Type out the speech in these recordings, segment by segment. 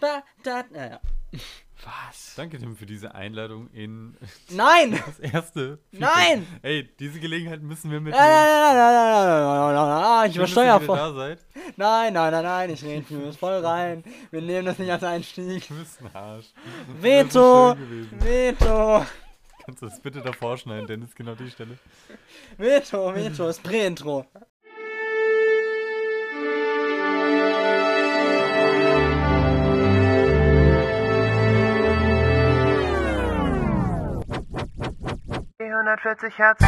Da, da, naja. Was? Danke, Tim, für diese Einladung in. Nein! Das erste. Feedback. Nein! Ey, diese Gelegenheit müssen wir mit. Nein, nein, nein, nein, nein, nein, nein, nein, ich Schön, war steuervoll. Da seid. Nein, nein, nein, nein, ich rede mir voll rein. Wir nehmen das nicht als Einstieg. Du bist ein Arsch. Veto! Veto! Kannst du das bitte davor schneiden, Dennis, genau die Stelle? Veto, Veto, ist Prä-Intro. 140 Hertz.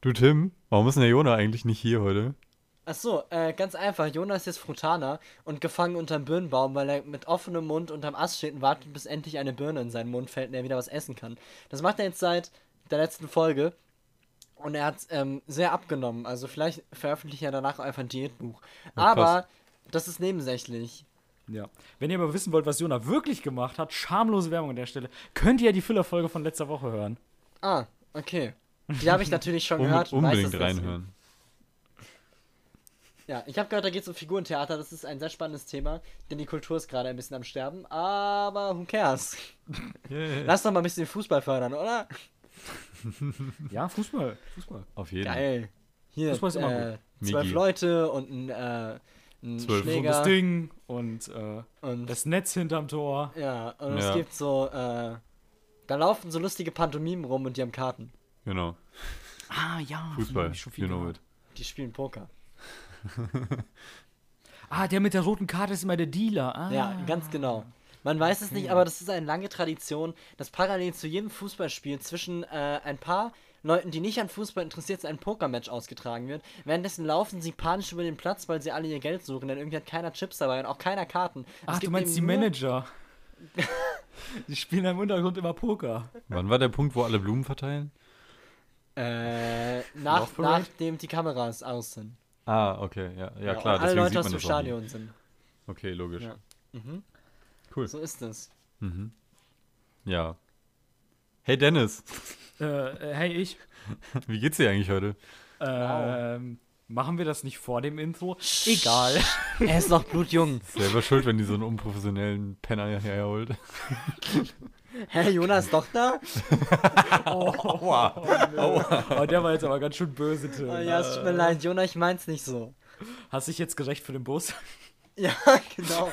Du, Tim, warum ist denn der Jona eigentlich nicht hier heute? Achso, äh, ganz einfach. Jonas ist jetzt Frutaner und gefangen unterm Birnenbaum, weil er mit offenem Mund unterm Ast steht und wartet, bis endlich eine Birne in seinen Mund fällt und er wieder was essen kann. Das macht er jetzt seit der letzten Folge. Und er hat ähm, sehr abgenommen. Also vielleicht veröffentlicht er danach einfach ein Diätbuch. Ja. Aber das ist nebensächlich. Ja. Wenn ihr aber wissen wollt, was Jona wirklich gemacht hat, schamlose Werbung an der Stelle, könnt ihr ja die Füllerfolge von letzter Woche hören. Ah, okay. Die habe ich natürlich schon Um, gehört. unbedingt reinhören. Ja, ich habe gehört, da geht es um Figurentheater. Das ist ein sehr spannendes Thema, denn die Kultur ist gerade ein bisschen am Sterben. Aber who cares? Yeah. Lass doch mal ein bisschen Fußball fördern, oder? Ja, Fußball. Fußball. Auf jeden. Geil. Hier, Fußball ist immer äh, zwölf Migi. Leute und ein, äh, ein Zwölf. Und Schläger. das Ding und äh, Und, das Netz hinterm Tor. ja, und es Ja. gibt so, äh, da laufen so lustige Pantomimen rum und die haben Karten. Genau. Ah, ja. Fußball. gehört. it. Die spielen Poker. Ah, der mit der roten Karte ist immer der Dealer. Ah. Ja, ganz genau. Man weiß es nicht, aber das ist eine lange Tradition, dass parallel zu jedem Fußballspiel zwischen äh, ein paar Leuten, die nicht an Fußball interessiert sind, ein Pokermatch ausgetragen wird. Währenddessen laufen sie panisch über den Platz, weil sie alle ihr Geld suchen, denn irgendwie hat keiner Chips dabei und auch keiner Karten. Es Ach, du meinst die Manager. die spielen im Untergrund immer Poker. Wann war der Punkt, wo alle Blumen verteilen? Äh, nach, nachdem die Kameras aus sind. Ah, okay, ja, ja, und klar. alle Leute sieht aus dem. Stadion sind. Okay, logisch. Ja. Mhm. Cool. So ist es. Mhm. Ja. Hey Dennis, Äh, äh, hey, ich. wie geht's dir eigentlich heute? Ähm, machen wir das nicht vor dem Intro? Egal. Er ist noch blutjung. Selber schuld, wenn die so einen unprofessionellen Penner herholt. Hä, Jonas doch da? Aua. Oh, der war jetzt aber ganz schön böse, Tim. Oh, ja, es tut mir leid, Jonas, ich mein's nicht so. Hast dich jetzt gerecht für den Bus? Ja, genau.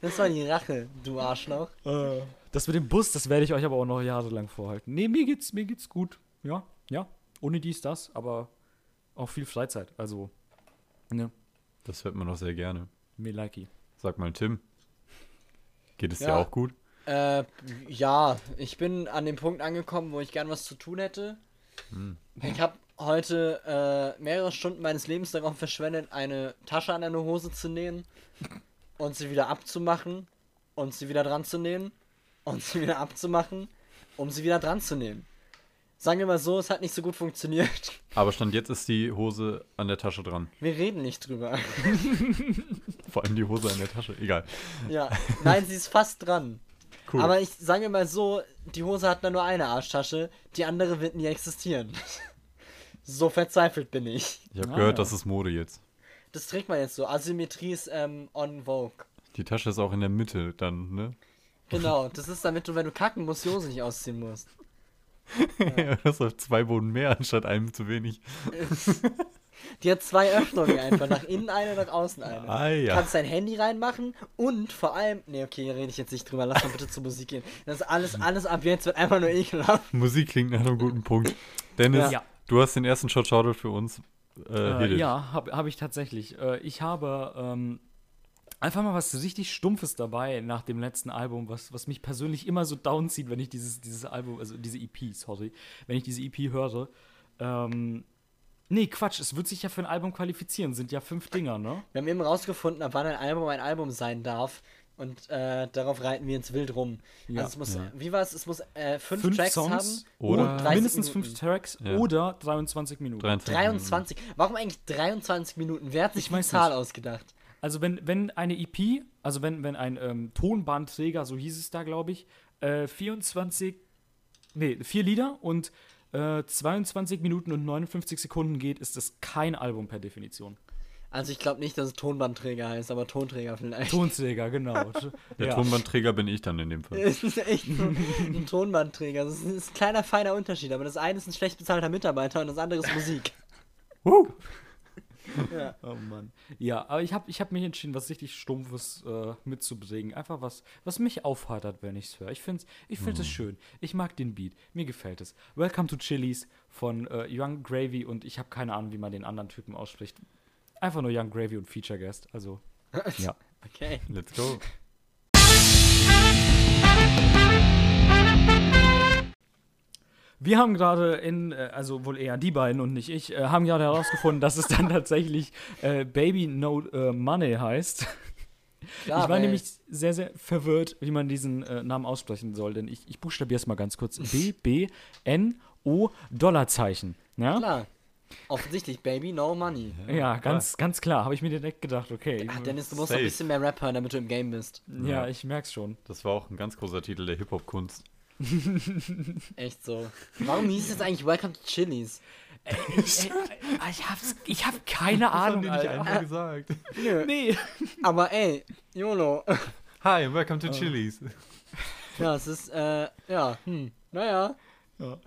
Das war die Rache, du Arschloch. Das mit dem Bus, das werde ich euch aber auch noch jahrelang vorhalten. Nee, mir geht's, mir geht's gut. Ja, ja. Ohne dies, das, aber auch viel Freizeit. Also, ne, Das hört man doch sehr gerne. mir likey. Sag mal, Tim. Geht es dir Ja. auch gut? Äh, ja, ich bin an dem Punkt angekommen, wo ich gern was zu tun hätte. Ich habe heute äh, mehrere Stunden meines Lebens darauf verschwendet, eine Tasche an eine Hose zu nähen und sie wieder abzumachen und sie wieder dran zu nähen und sie wieder abzumachen, um sie wieder dran zu nähen. Sagen wir mal so, es hat nicht so gut funktioniert. Aber Stand jetzt ist die Hose an der Tasche dran. Wir reden nicht drüber. Vor allem die Hose an der Tasche. Egal. Ja, nein, sie ist fast dran. Cool. Aber ich sage mal so, die Hose hat nur eine Arschtasche, die andere wird nie existieren. so verzweifelt bin ich. ich habe Ah, gehört, ja. das ist Mode jetzt. Das trägt man jetzt so. Asymmetrie ist ähm, on Vogue. Die Tasche ist auch in der Mitte dann, ne? Genau, das ist damit du, wenn du kacken musst, die Hose nicht ausziehen musst. das auf zwei Boden mehr anstatt einem zu wenig. Die hat zwei Öffnungen einfach, nach innen eine, nach außen eine. Ah ja. Kannst dein Handy reinmachen und vor allem, nee, okay, hier rede ich jetzt nicht drüber, lass mal bitte zur Musik gehen. Das ist alles, alles ab jetzt wird einfach nur ekelhaft. Musik klingt nach einem guten Punkt. Dennis, Ja. du hast den ersten Shot Shoutout für uns. Äh, Äh, ja, habe hab ich tatsächlich. Äh, ich habe ähm, einfach mal was richtig Stumpfes dabei nach dem letzten Album, was, was mich persönlich immer so downzieht, wenn ich dieses, dieses Album, also diese EP, sorry, wenn ich diese EP höre. Ähm, nee, Quatsch, es wird sich ja für ein Album qualifizieren, sind ja fünf Dinger, ne? Wir haben eben rausgefunden, ab wann ein Album ein Album sein darf. Und äh, darauf reiten wir ins Wild rum. Ja. also es muss, Ja. wie war es? Es muss äh, fünf, Fünf Tracks Songs haben. Oder- und 30 mindestens Minuten. fünf Tracks Ja. oder 23 Minuten. 23. 23. Warum eigentlich 23 Minuten? Wer hat sich Ich die Zahl nicht. ausgedacht? Also wenn, wenn eine EP, also wenn, wenn ein ähm, Tonbandträger, so hieß es da, glaube ich, äh, 24, nee, vier Lieder und äh, 22 Minuten und 59 Sekunden geht, ist das kein Album per Definition. Also ich glaube nicht, dass es Tonbandträger heißt, aber Tonträger vielleicht. Tonträger, genau. Der Ja. Tonbandträger bin ich dann in dem Fall. Es ist echt so ein Tonbandträger. Das ist ein, ein kleiner, feiner Unterschied. Aber das eine ist ein schlecht bezahlter Mitarbeiter und das andere ist Musik. Woo! Ja. Oh Mann. Ja, aber ich habe ich hab mich entschieden, was richtig Stumpfes äh, mitzubringen. Einfach was, was mich aufheitert, wenn ich es höre. Ich finde es ich find es schön. Ich mag den Beat. Mir gefällt es. Welcome to Chili's von äh, Young Gravy und ich habe keine Ahnung, wie man den anderen Typen ausspricht. Einfach nur Young Gravy und Feature Guest. Also, ja. Okay. Let's go. Wir haben gerade in, äh, also wohl eher die beiden und nicht ich, äh, haben gerade herausgefunden, dass es dann tatsächlich äh, Baby No äh, Money heißt. Klar, ich war weil- nämlich sehr, sehr verwirrt, wie man diesen äh, Namen aussprechen soll, denn ich, ich buchstabiere es mal ganz kurz. B, B, N, O, Dollarzeichen. Ja, Klar. Offensichtlich, Baby, no money. ja ganz, ganz klar. Habe ich mir direkt gedacht, okay. Ach, Dennis, du musst Safe. ein bisschen mehr Rap hören, damit du im Game bist. ja, ich merk's schon. Das war auch ein ganz großer Titel der Hip-Hop-Kunst. Echt so. Warum hieß es jetzt eigentlich Welcome to Chili's? ich hab's, ich hab keine Ahnung, Alter. gesagt. Nö. Nee. Aber ey, YOLO. Hi, welcome to Chili's. Ja, es ist, äh, ja, hm, naja. Ja.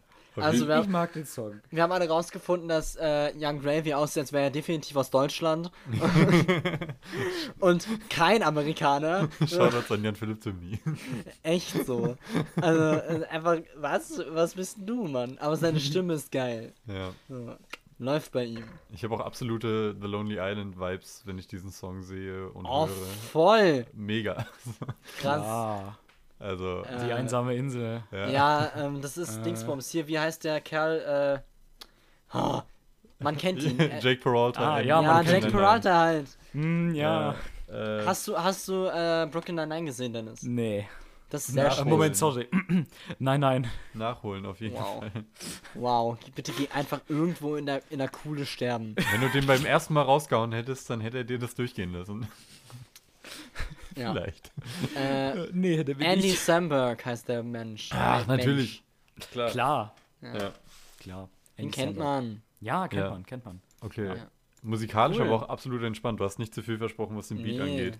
Also wir, Ich mag den Song. wir haben alle rausgefunden, dass äh, Young Gravy aussieht, als wäre er definitiv aus Deutschland. Und kein Amerikaner. Shoutouts an Jan Philipp Zimny. Echt so. Also äh, einfach, was? Was bist denn du, Mann? Aber seine Stimme ist geil. Ja. So. Läuft bei ihm. Ich habe auch absolute The Lonely Island Vibes, wenn ich diesen Song sehe und Oh, höre. voll. Mega. Krass. Ah, Also, die Äh, einsame Insel. ja. Ja, ähm, das ist Dingsbums. Hier, wie heißt der Kerl? Äh, oh, man kennt ihn. Äh, Jake Peralta. Ah, in- ja, ja, man kennt Jack ihn. Peralta halt. Hm, ja. Ja. Äh, Hast du, hast du äh, Brooklyn Nine-Nine gesehen, Dennis? Nee. Das ist sehr Ja, schön. Moment, sorry. nein, nein. nachholen auf jeden Wow. Fall. Wow, bitte geh einfach irgendwo in der, in der Kuhle sterben. Wenn du den beim ersten Mal rausgehauen hättest, dann hätte er dir das durchgehen lassen. Ja. Vielleicht. Äh, Nee, der will Andy nicht. Samberg heißt der Mensch. Ach, Mensch. natürlich. Klar. Klar, Ja. klar. Den kennt Samberg. man. Ja, kennt Ja. man, kennt man. Okay. Ja. Musikalisch Cool. aber auch absolut entspannt. Du hast nicht zu viel versprochen, was den Beat Nee. angeht.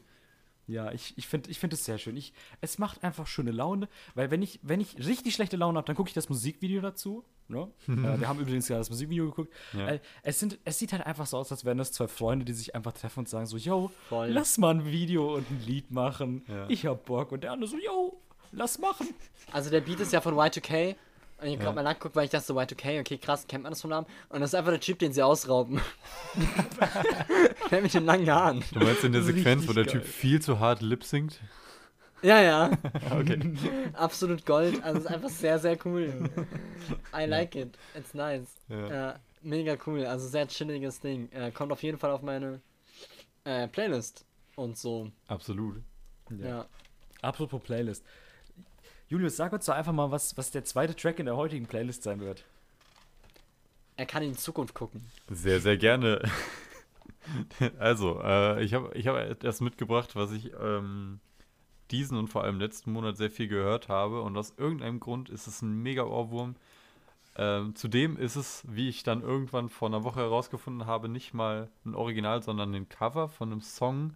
Ja, ich, ich finde ich find es sehr schön. Ich, es macht einfach schöne Laune, weil wenn ich, wenn ich richtig schlechte Laune habe, dann gucke ich das Musikvideo dazu. Ne? äh, wir haben übrigens gerade das Musikvideo geguckt. Ja. Äh, es, sind, es sieht halt einfach so aus, als wären das zwei Freunde, die sich einfach treffen und sagen so, yo, Voll. lass mal ein Video und ein Lied machen. Ja. Ich hab Bock. Und der andere so, yo, lass machen. Also der Beat ist ja von Y2K. Und ich hab Ja. grad mal nachgeguckt, weil ich dachte so, Y2K, okay, krass, kennt man das vom Namen? Und das ist einfach der Typ, den sie ausrauben. der mit den langen Haaren. Du meinst in der Sequenz, wo der Richtig Typ viel zu hart lip singt? Ja, ja. Okay. Absolut Gold. Also es ist einfach sehr, sehr cool. I like it. It's nice. Ja. Ja, mega cool. Also sehr chilliges Ding. Äh, kommt auf jeden Fall auf meine äh, Playlist. Und so. Absolut. Ja. Apropos Playlist. Julius, sag uns doch einfach mal, was, was der zweite Track in der heutigen Playlist sein wird. Er kann in die Zukunft gucken. Sehr, sehr gerne. Also, äh, ich habe ich hab etwas mitgebracht, was ich ähm, diesen und vor allem letzten Monat sehr viel gehört habe. Und aus irgendeinem Grund ist es ein mega Ohrwurm. Ähm, zudem ist es, wie ich dann irgendwann vor einer Woche herausgefunden habe, nicht mal ein Original, sondern ein Cover von einem Song,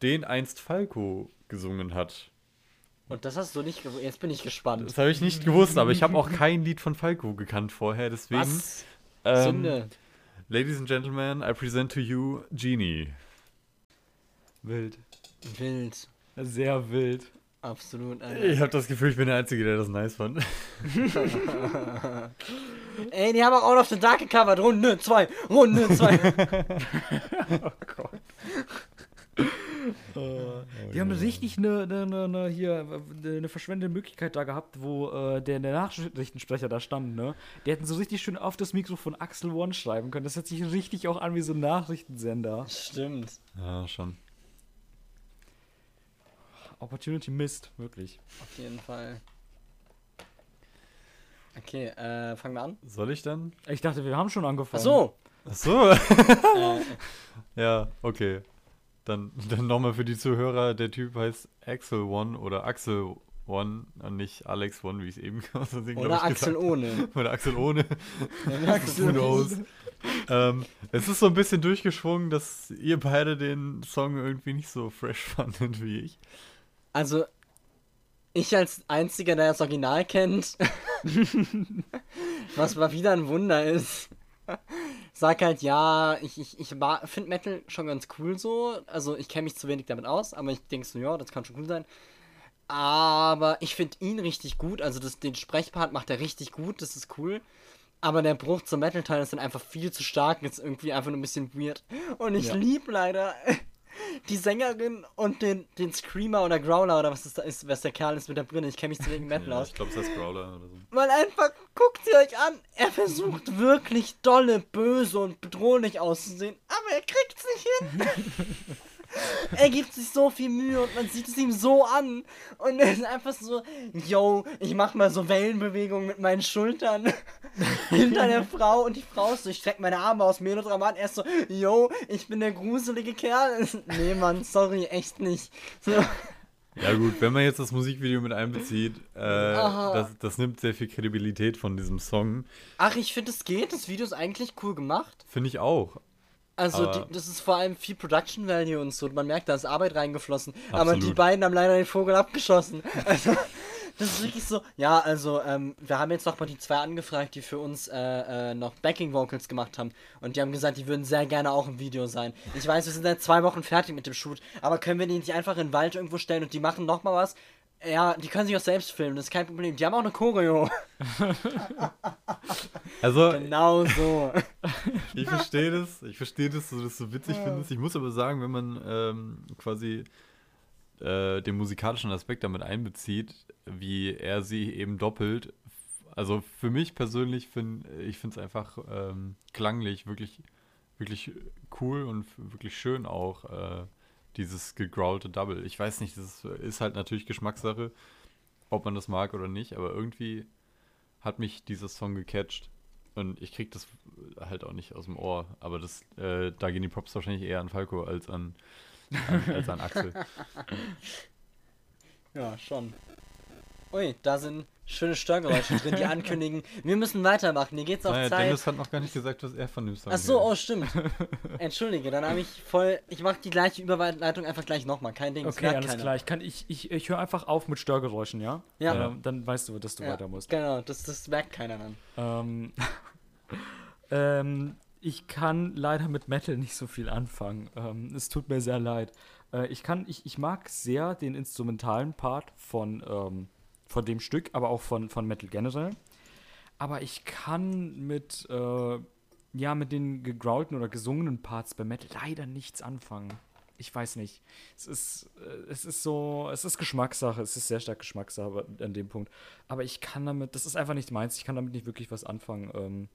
den einst Falco gesungen hat. Und das hast du nicht gewusst. Jetzt bin ich gespannt. Das habe ich nicht gewusst, aber ich habe auch kein Lied von Falco gekannt vorher. Deswegen, Was? ähm, Sünde. Ladies and Gentlemen, I present to you Genie. Wild. Wild. Sehr wild. Absolut. Alter. Ich habe das Gefühl, ich bin der Einzige, der das nice fand. Ey, die haben auch Out of the Dark gecovert. Runde 2. Runde 2. Die haben richtig eine, eine, eine, hier, eine verschwendete Möglichkeit da gehabt, wo äh, der, der Nachrichtensprecher da stand, ne? Die hätten so richtig schön auf das Mikrofon Axel One schreiben können. Das hört sich richtig auch an wie so ein Nachrichtensender. Stimmt. Ja, schon. Opportunity missed, wirklich. Auf jeden Fall. Okay, äh, fangen wir an. Soll ich dann? Ich dachte, wir haben schon Ach angefangen. so. Ach so. äh, ja, okay. Dann, dann nochmal für die Zuhörer, der Typ heißt Axel One oder Axel One und nicht Alex One, wie ich es eben aus Versehen, glaub Oder Axel ohne. Oder Axel ohne. Axel knows? ähm, es ist so ein bisschen durchgeschwungen, dass ihr beide den Song irgendwie nicht so fresh fandet wie ich. Also, ich als Einziger, der das Original kennt, was mal wieder ein Wunder ist, sag halt, ja, ich, ich, ich finde Metal schon ganz cool so. Also, ich kenne mich zu wenig damit aus, aber ich denke so, ja, das kann schon cool sein. Aber ich finde ihn richtig gut. Also, das, den Sprechpart macht er richtig gut, das ist cool. Aber der Bruch zum Metal-Teil ist dann einfach viel zu stark. Ist irgendwie einfach nur ein bisschen weird. Und ich Ja. lieb leider die Sängerin und den, den Screamer oder Growler oder was das da ist, was der Kerl ist mit der Brille. Ich kenne mich zu wenig Metal Ja, aus. ich glaube, es heißt Brawler oder so. Weil einfach, guckt sie euch an. Er versucht wirklich dolle, böse und bedrohlich auszusehen, aber er kriegt's nicht hin. er gibt sich so viel Mühe und man sieht es ihm so an. Und er ist einfach so, yo, ich mach mal so Wellenbewegungen mit meinen Schultern hinter der Frau und die Frau ist so, ich streck meine Arme aus, melodramat. Er ist so, yo, ich bin der gruselige Kerl. nee, Mann, sorry, echt nicht. So. Ja gut, wenn man jetzt das Musikvideo mit einbezieht, äh, das, das nimmt sehr viel Kredibilität von diesem Song. Ach, ich finde, es geht. Das Video ist eigentlich cool gemacht. Finde ich auch. Also, Aber- die, das ist vor allem viel Production Value und so. Man merkt, da ist Arbeit reingeflossen. Aber Absolut. die beiden haben leider den Vogel abgeschossen. Also, das ist wirklich so. Ja, also, ähm, wir haben jetzt nochmal die zwei angefragt, die für uns äh, äh, noch Backing Vocals gemacht haben. Und die haben gesagt, die würden sehr gerne auch im Video sein. Ich weiß, wir sind seit zwei Wochen fertig mit dem Shoot. Aber können wir die nicht einfach in den Wald irgendwo stellen und die machen nochmal was? Ja, die können sich auch selbst filmen, das ist kein Problem. Die haben auch eine Choreo. Also, genau so. ich verstehe das. Ich verstehe, dass du das so witzig findest. Ich muss aber sagen, wenn man ähm, quasi äh, den musikalischen Aspekt damit einbezieht, wie er sie eben doppelt, also für mich persönlich finde ich finde es einfach ähm, klanglich wirklich wirklich cool und wirklich schön auch äh, dieses gegrowlte Double. Ich weiß nicht, das ist halt natürlich Geschmackssache, ob man das mag oder nicht, aber irgendwie hat mich dieser Song gecatcht und ich krieg das halt auch nicht aus dem Ohr, aber das äh, da gehen die Props wahrscheinlich eher an Falco als an, an als an Axel. Ja, schon. Ui, da sind schöne Störgeräusche drin, die ankündigen, wir müssen weitermachen, hier geht's auf Naja, Zeit. Dennis hat noch gar nicht gesagt, was er von dem Song Ach so, hält. oh stimmt. Entschuldige, dann habe ich voll. Ich mache die gleiche Überleitung einfach gleich nochmal. Kein Ding. Okay, alles keiner. klar. Ich, kann, ich, ich, ich höre einfach auf mit Störgeräuschen, ja? Ja. Äh, dann weißt du, dass du Ja, weiter musst. Genau, das, das merkt keiner dann. Ähm, ähm, ich kann leider mit Metal nicht so viel anfangen. Ähm, es tut mir sehr leid. Äh, ich, kann, ich, ich mag sehr den instrumentalen Part von, ähm, von dem Stück, aber auch von, von Metal generell. Aber ich kann mit, äh, ja, mit den gegrowlten oder gesungenen Parts bei Metal leider nichts anfangen. Ich weiß nicht. Es ist, äh, es ist so, es ist Geschmackssache, es ist sehr stark Geschmackssache an dem Punkt. Aber ich kann damit, das ist einfach nicht meins, ich kann damit nicht wirklich was anfangen. Ähm,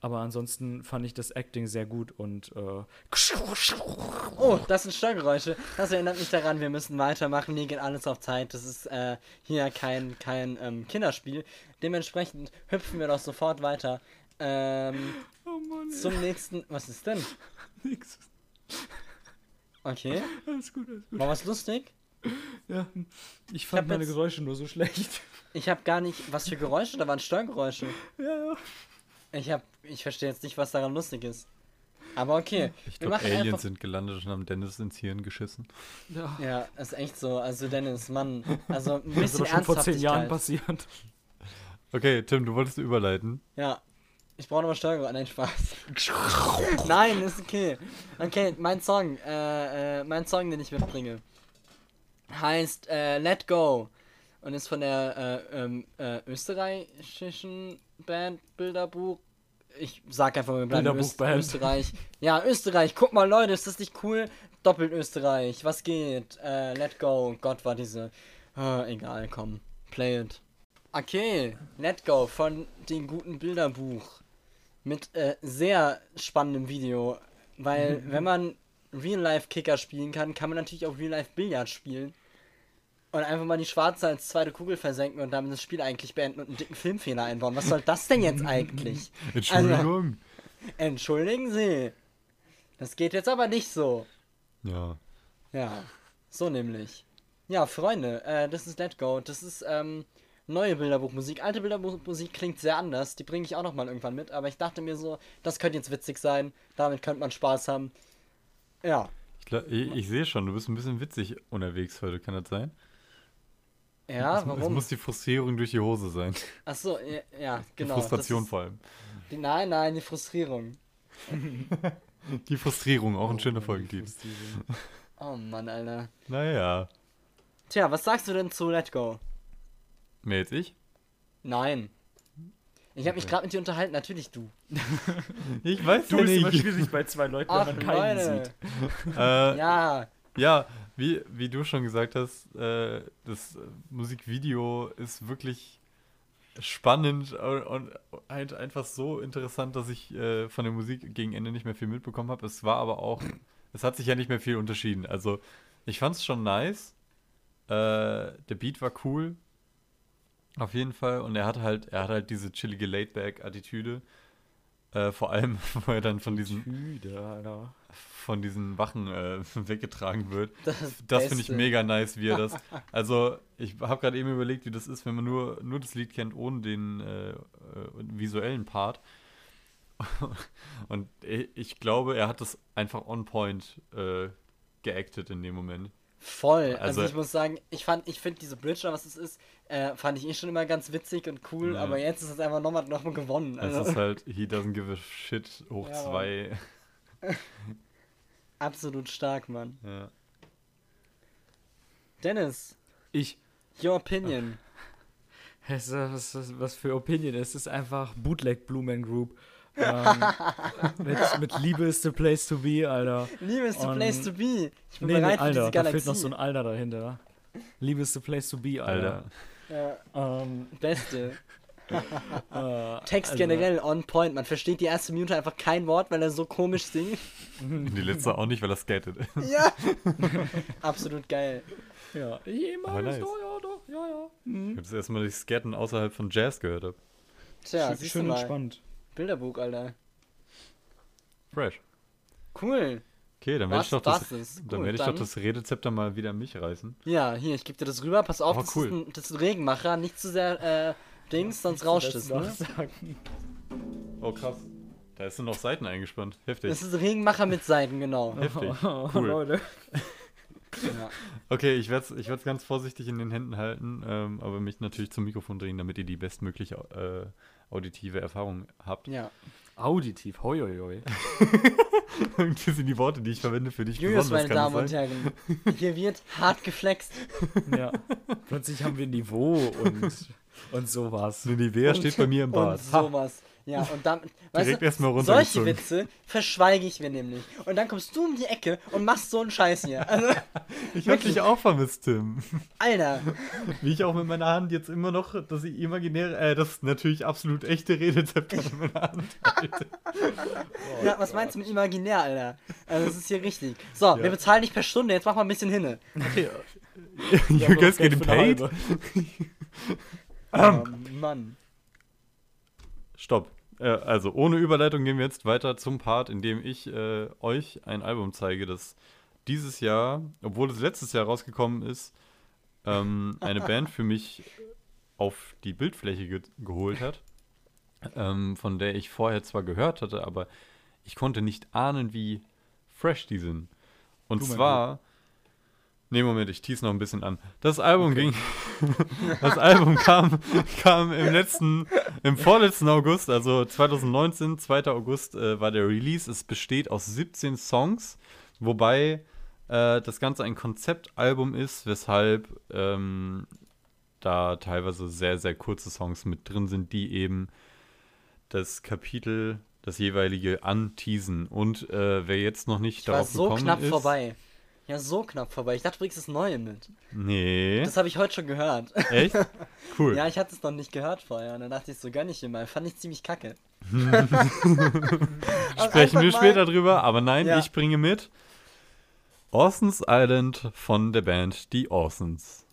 aber ansonsten fand ich das Acting sehr gut und äh, Oh, das sind Störgeräusche. Das erinnert mich daran, wir müssen weitermachen. Hier geht alles auf Zeit. Das ist äh, hier kein, kein ähm, Kinderspiel. Dementsprechend hüpfen wir doch sofort weiter. Ähm, oh Mann, zum nächsten. Was ist denn? nix. Okay. Alles gut, alles gut. War was lustig? Ja, ich fand hab meine jetzt- Geräusche nur so schlecht. Ich habe gar nicht. Was für Geräusche? Da waren Störgeräusche. ja, ja. Ich hab, ich verstehe jetzt nicht, was daran lustig ist. Aber okay. Ich glaube, Aliens einfach. sind gelandet und haben Dennis ins Hirn geschissen. ja. Ja, ist echt so. Also Dennis, Mann. Also ein Das ist bisschen doch schon vor zehn Jahren passiert. Okay, Tim, du wolltest überleiten. Ja. Ich brauche nochmal Steuerung. Nein, Spaß. Nein, ist okay. Okay, mein Song, äh, äh, mein Song, den ich mitbringe, heißt äh, Let Go und ist von der äh, ähm, äh, österreichischen Band Bilderbuch. Ich sag einfach wir bleiben in Öst. Österreich. Ja, Österreich. Guck mal, Leute, ist das nicht cool? Doppelt Österreich. Was geht? Äh, Let Go. Gott, war diese. Ah, egal, komm. Play it. Okay, Let Go von dem guten Bilderbuch. Mit äh, sehr spannendem Video. Weil, wenn man Real-Life-Kicker spielen kann, kann man natürlich auch Real-Life-Billard spielen. Und einfach mal die Schwarze als zweite Kugel versenken und damit das Spiel eigentlich beenden und einen dicken Filmfehler einbauen. Was soll das denn jetzt eigentlich? Entschuldigung. Entschuldigen Sie. Das geht jetzt aber nicht so. Ja. Ja, so nämlich. Ja, Freunde, äh, das ist Let Go. Das ist ähm, neue Bilderbuchmusik. Alte Bilderbuchmusik klingt sehr anders. Die bringe ich auch nochmal irgendwann mit. Aber ich dachte mir so, das könnte jetzt witzig sein. Damit könnte man Spaß haben. Ja. Ich, ich, ich sehe schon, du bist ein bisschen witzig unterwegs heute, kann das sein? Ja, Es, es warum? muss die Frustrierung durch die Hose sein. Achso, ja, ja, Die genau. Frustration das ist, vor allem. die, Nein, nein, die Frustrierung. Die Frustrierung, auch ein schöner Folgentitel. Oh Mann, Alter. Naja. Tja, was sagst du denn zu Let Go? Wer jetzt ich? Nein. Ich habe mich gerade mit dir unterhalten, natürlich du. Ich weiß Du ja ist immer nicht. schwierig bei zwei Leuten, Ach, wenn man keinen Leute. sieht. Äh, Ja, Ja, wie, wie du schon gesagt hast, äh, das Musikvideo ist wirklich spannend und, halt einfach so interessant, dass ich äh, von der Musik gegen Ende nicht mehr viel mitbekommen habe. Es war aber auch, es hat sich ja nicht mehr viel unterschieden. Also ich fand es schon nice. Äh, der Beat war cool. Auf jeden Fall. Und er hat halt, er hat halt diese chillige Laidback-Attitüde. Äh, vor allem, wo er dann von diesen Tüde, Alter. Von diesen Wachen äh, weggetragen wird. das, Das finde ich mega nice, wie er das. Also, ich habe gerade eben überlegt, wie das ist, wenn man nur, nur das Lied kennt, ohne den äh, äh, visuellen Part. Und ich, glaube, er hat das einfach on point äh, geactet in dem Moment. Voll. Also, Also- ich muss sagen, ich fand, ich finde diese Bridge, was es ist, äh, fand ich eh schon immer ganz witzig und cool, Ja. aber jetzt ist es einfach nochmal noch mal gewonnen. Es Also, ist halt, he doesn't give a shit hoch Ja, zwei. Absolut stark, Mann. Ja. Dennis, Ich. your opinion. Es ist, was, was, was für Opinion. Es ist einfach Bootleg Blue Man Group. ähm, mit, mit Liebe is the place to be, Alter. Liebe is the Und- place to be. Ich bin Nee, nee, bereit für Alter, diese da Galaxie. fehlt noch so ein Alter dahinter. Liebe is the place to be, Alter. Alter. ja, Ähm, beste. Äh, Text also- generell on point. Man versteht die erste Minute einfach kein Wort, weil er so komisch singt. Die letzte auch nicht, weil er skatet. ja. Absolut geil. Ja, jemals, Aber nice. doch, ja, doch, ja, ja. Ich Mhm. erste Mal, dass ich Skaten außerhalb von Jazz gehört habe. Tja, schön schön entspannt. Bilderbuch, Alter. Fresh. Cool. Okay, dann werde ich doch das, das ist dann cool. werde ich Dann- doch das Redezepter mal wieder an mich reißen. Ja, hier, ich gebe dir das rüber. Pass auf, Oh, das, cool. ist ein, das ist ein Regenmacher. Nicht zu sehr äh, Dings, sonst rauscht es. Ne? Oh, krass. Da sind noch Seiten eingespannt. Heftig. Das ist ein Regenmacher mit Seiten, genau. Heftig. Oh, Cool. Leute. Ja. Okay, ich werde es ich werd's ganz vorsichtig in den Händen halten, ähm, aber mich natürlich zum Mikrofon drehen, damit ihr die bestmögliche äh, auditive Erfahrung habt. ja. Auditiv, hoi, hoi, hoi. das sind die Worte, die ich verwende für dich Julius, besonders, meine kann Damen und? Herren. Hier wird hart geflext. Ja. Plötzlich haben wir Niveau und, und sowas. Eine Nivea steht bei mir im Bad. Und sowas. Ja, und dann, weißt Direkt du, erst mal solche. Witze verschweige ich mir nämlich. Und dann kommst du um die Ecke und machst so einen Scheiß hier. Also, ich hab dich auch vermisst, Tim. Alter, Wie ich auch mit meiner Hand jetzt immer noch das imaginäre, äh, das natürlich absolut echte Redezepter in meiner Hand halte. ja, was meinst du mit imaginär, Alter? Also, das ist hier richtig. So, wir Ja. bezahlen dich per Stunde, jetzt mach mal ein bisschen hinne. Okay. Wir you guys getting paid? halbe. Oh, Mann. Stopp. Äh, also ohne Überleitung gehen wir jetzt weiter zum Part, in dem ich äh, euch ein Album zeige, das dieses Jahr, obwohl es letztes Jahr rausgekommen ist, ähm, eine Band für mich auf die Bildfläche ge geholt hat, ähm, von der ich vorher zwar gehört hatte, aber ich konnte nicht ahnen, wie fresh die sind. Und Du, zwar, nee, Moment, ich tease noch ein bisschen an. Das Album ging, das Album kam, kam im letzten, im vorletzten August, also 2019, 2. August äh, war der Release. Es besteht aus 17 Songs, wobei äh, das Ganze ein Konzeptalbum ist, weshalb ähm, da teilweise sehr, sehr kurze Songs mit drin sind, die eben das Kapitel, das jeweilige anteasen. Und äh, wer jetzt noch nicht Ich war darauf so gekommen knapp ist, vorbei. Ja, so knapp vorbei. Ich dachte, du bringst das Neue mit. Nee. Das habe ich heute schon gehört. Echt? Cool. Ja, ich hatte es noch nicht gehört vorher. Und dann dachte ich so, gönn ich dir mal. Fand ich ziemlich kacke. Sprechen wir später drüber, aber nein, Ja. ich bringe mit Orson's Island von der Band Die Orsons.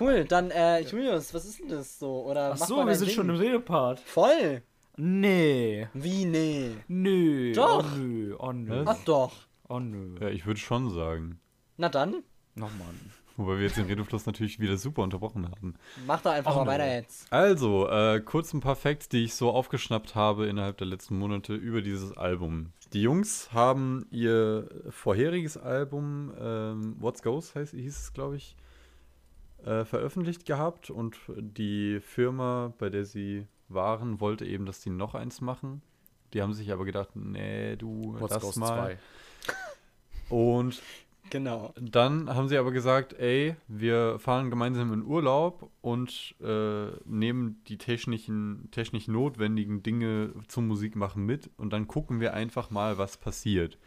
Cool, dann, äh, Julius, was ist denn das so? Oder Ach mach so, mal wir sind Ding. schon im Redepart. Voll. Nee. Wie, nee? Nö. Doch. Oh nö. Oh nö. Ach doch. Oh nö. Ja, ich würde schon sagen. Na dann, Noch Mann. Wobei wir jetzt den Redefluss natürlich wieder super unterbrochen hatten. mach doch einfach Ach, mal nö. weiter jetzt. Also, äh, kurz ein paar Facts, die ich so aufgeschnappt habe innerhalb der letzten Monate über dieses Album. Die Jungs haben ihr vorheriges Album, ähm, What's Goes heißt, hieß es, glaube ich, äh, veröffentlicht gehabt und die Firma, bei der sie waren, wollte eben, dass die noch eins machen. Die haben sich aber gedacht, nee, du, What's das mal. 2. Und Genau. dann haben sie aber gesagt, ey, wir fahren gemeinsam in Urlaub und äh, nehmen die technischen, technisch notwendigen Dinge zum Musikmachen mit und dann gucken wir einfach mal, was passiert.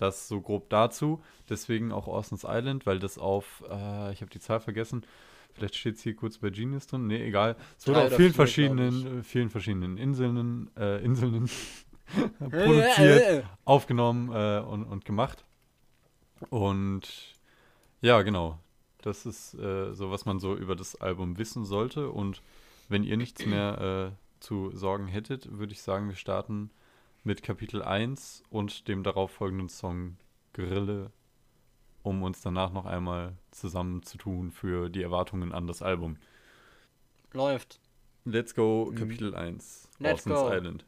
Das so grob dazu. Deswegen auch Ocean's Island, weil das auf, äh, ich habe die Zahl vergessen, vielleicht steht es hier kurz bei Genius drin, nee, egal. Es wurde Drei auf oder vielen verschiedenen, äh, vielen verschiedenen Inseln, äh, Inseln produziert aufgenommen äh, und, und gemacht. Und ja, genau. Das ist äh, so, was man so über das Album wissen sollte. Und wenn ihr nichts mehr äh, zu sorgen hättet, würde ich sagen, wir starten mit Kapitel 1 und dem darauffolgenden Song Grille, um uns danach noch einmal zusammenzutun für die Erwartungen an das Album. Läuft. Let's go, Kapitel 1. Let's Orson's go. Island.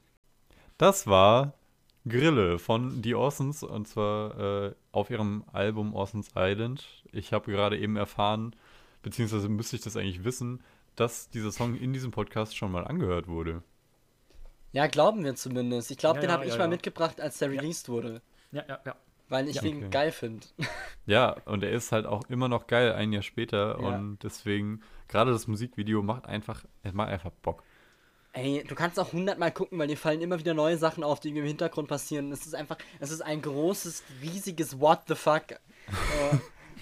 Das war Grille von The Orsons und zwar äh, auf ihrem Album Orson's Island. Ich habe gerade eben erfahren, beziehungsweise müsste ich das eigentlich wissen, dass dieser Song in diesem Podcast schon mal angehört wurde. Ja, glauben wir zumindest. Ich glaube, Ja, den ja, habe ich ja, mal ja. mitgebracht, als der released wurde. Ja, ja, ja. Weil ich Ja. den Okay. geil finde. Ja, und er ist halt auch immer noch geil, ein Jahr später. Ja. Und deswegen, gerade das Musikvideo macht einfach, es macht einfach Bock. Ey, du kannst auch hundertmal gucken, weil dir fallen immer wieder neue Sachen auf, die im Hintergrund passieren. Es ist einfach, es ist ein großes, riesiges What the fuck. Äh,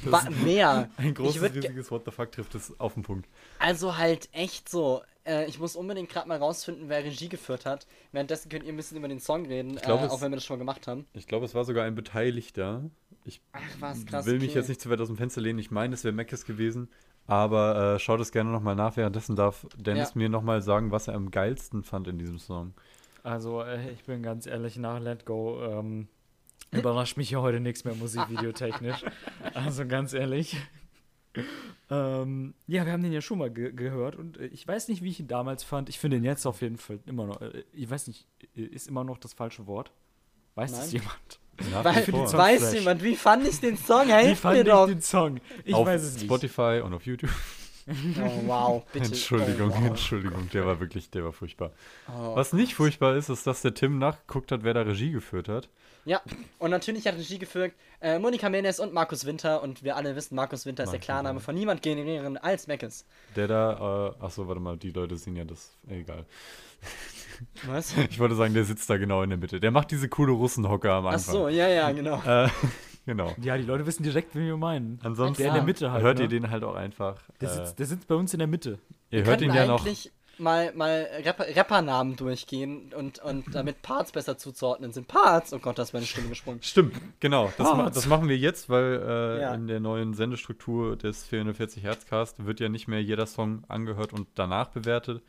mehr. Ein Ich großes, riesiges What the fuck trifft es auf den Punkt. Also halt echt so. Äh, ich muss unbedingt gerade mal rausfinden, wer Regie geführt hat. Währenddessen könnt ihr ein bisschen über den Song reden, glaub, äh, es- auch wenn wir das schon mal gemacht haben. Ich glaube, es war sogar ein Beteiligter. Ich Ach, was krass. will mich okay. jetzt nicht zu weit aus dem Fenster lehnen. Ich meine, es wäre Meckes gewesen. Aber äh, schaut es gerne nochmal nach. Währenddessen darf Dennis Ja. mir nochmal sagen, was er am geilsten fand in diesem Song. Also, äh, ich bin ganz ehrlich, nach Let Go ähm, überrascht mich hier heute nichts mehr musikvideotechnisch. also, ganz ehrlich. Ähm, ja, wir haben den ja schon mal ge gehört und äh, ich weiß nicht, wie ich ihn damals fand. Ich finde ihn jetzt auf jeden Fall immer noch. Äh, ich weiß nicht, äh, ist immer noch das falsche Wort? Weiß das Nein. jemand? Wie vor. Song weiß fresh. jemand, wie fand ich den Song? Wie Helft fand mir ich doch. den Song? Ich auf weiß es nicht. Spotify und auf YouTube. Oh, wow, bitte. Entschuldigung, oh, wow. Entschuldigung, der war wirklich, der war furchtbar. Oh. Was nicht furchtbar ist, ist, dass der Tim nachgeguckt hat, wer da Regie geführt hat. Ja, und natürlich hat Regie geführt äh, Monika Menes und Markus Winter. Und wir alle wissen, Markus Winter ist der Markus Klarname Winter. von niemand generieren als Meckes. Der da, äh, achso, warte mal, die Leute sehen ja das, egal. Was? Ich wollte sagen, der sitzt da genau in der Mitte. Der macht diese coole Russenhocker am Ach Anfang. so, ja, ja, genau. Äh, genau. Ja, die Leute wissen direkt, wen wir meinen. Ansonsten Der in der Mitte halt, hört ne? ihr den halt auch einfach. Der äh, sitzt, der sitzt bei uns in der Mitte. ihr Wir hört ihn ja noch. Mal, mal Rapper, Rappernamen durchgehen und, und damit Parts besser zuzuordnen sind. Parts? Oh Gott, das ist meine Stimme gesprungen. Stimmt, genau. Das, ma das machen wir jetzt, weil äh, Ja. in der neuen Sendestruktur des 440 Hertz Cast wird ja nicht mehr jeder Song angehört und danach bewertet,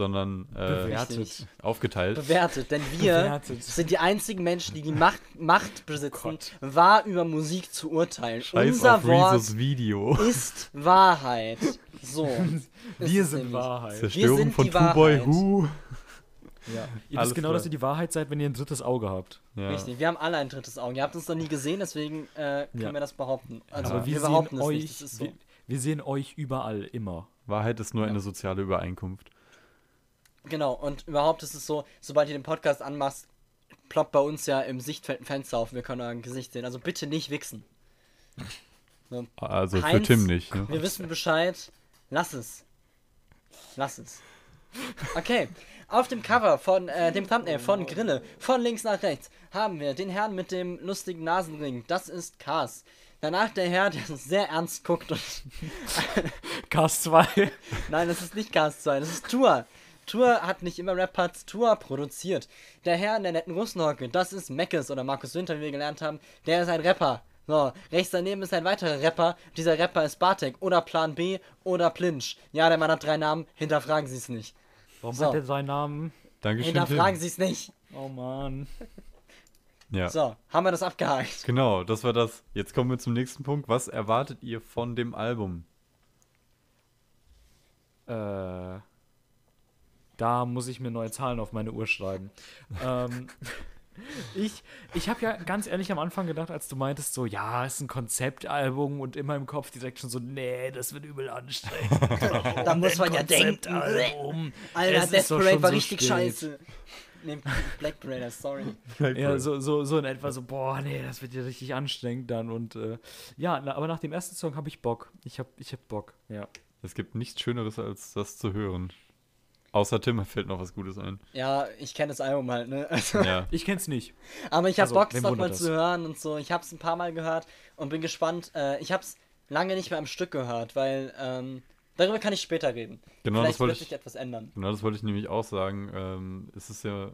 sondern äh, Bewertet. Aufgeteilt. Bewertet, denn wir Bewertet. sind die einzigen Menschen, die die Macht, Macht besitzen, wahr über Musik zu urteilen. Scheiß Unser auf Wort Rezos Video. ist Wahrheit. So. Wir sind. Wahrheit. Zerstörung sind von die Two Boy Wahrheit. Who. Ja. Ihr Alles wisst genau, klar. dass ihr die Wahrheit seid, wenn ihr ein drittes Auge habt. Ja. Richtig, wir haben alle ein drittes Auge. Ihr habt uns noch nie gesehen, deswegen äh, können Ja. wir das behaupten. Also Aber wir, wir, behaupten sehen es euch, nicht. Das ist so. wir, wir sehen euch überall immer. Wahrheit ist nur eine soziale Übereinkunft. Genau, und überhaupt ist es so, sobald ihr den Podcast anmachst, ploppt bei uns ja im Sichtfeld ein Fenster auf. Wir können euer Gesicht sehen. Also bitte nicht wichsen. So. Also für Heinz, Tim nicht. Ne? Wir wissen Bescheid. Lass es. Lass es. Okay. Auf dem Cover von äh, dem Thumbnail von Grille, von links nach rechts, haben wir den Herrn mit dem lustigen Nasenring. Das ist Kars. Danach der Herr, der sehr ernst guckt und. Cast 2. Nein, das ist nicht Cast 2, das ist Tour. Tour hat nicht immer Rap-Parts, Tour produziert. Der Herr in der netten Russenhocke, das ist Meckes oder Markus Winter, wie wir gelernt haben. Der ist ein Rapper. So, rechts daneben ist ein weiterer Rapper. Dieser Rapper ist Bartek oder Plan B oder Plinch. Ja, der Mann hat drei Namen, hinterfragen Sie es nicht. Warum So. hat er seinen Namen? Dankeschön. Hinterfragen. Sie es nicht. Oh Mann. Ja. So, haben wir das abgehakt. Genau, das war das. Jetzt kommen wir zum nächsten Punkt. Was erwartet ihr von dem Album? Äh, da muss ich mir neue Zahlen auf meine Uhr schreiben. ähm, ich ich habe ja ganz ehrlich am Anfang gedacht, als du meintest, so, ja, ist ein Konzeptalbum und immer im Kopf direkt schon so, nee, das wird übel anstrengend. Da muss man ja denken. Alter, Es ist Death doch Parade schon war so richtig spät. scheiße. Nee, Black Parade, sorry. Ja, so, so, so in etwa so, boah, nee, das wird ja richtig anstrengend dann. Und äh, ja, na, aber nach dem ersten Song habe ich Bock. Ich habe ich hab Bock, ja. Es gibt nichts Schöneres, als das zu hören. Außer Tim fällt noch was Gutes ein. Ja, ich kenne das Album halt, ne? Also, Ja. Ich kenn's nicht. Aber ich habe Also, Bock, es nochmal zu hören und so. Ich habe es ein paar Mal gehört und bin gespannt. Äh, ich habe es lange nicht mehr am Stück gehört, weil ähm, darüber kann ich später reden. Genau, Vielleicht das wollte wird ich, sich etwas ändern. genau das wollte ich nämlich auch sagen. Ähm, es ist ja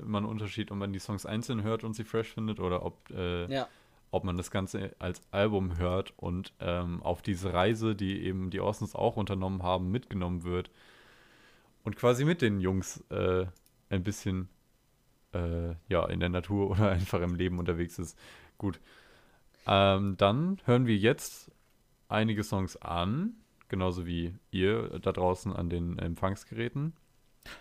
immer ein Unterschied, ob man die Songs einzeln hört und sie fresh findet oder ob, äh, Ja, ob man das Ganze als Album hört und ähm, auf diese Reise, die eben die Orsons auch unternommen haben, mitgenommen wird und quasi mit den Jungs äh, ein bisschen äh, ja, in der Natur oder einfach im Leben unterwegs ist. Gut. Ähm, dann hören wir jetzt einige Songs an, genauso wie ihr da draußen an den Empfangsgeräten.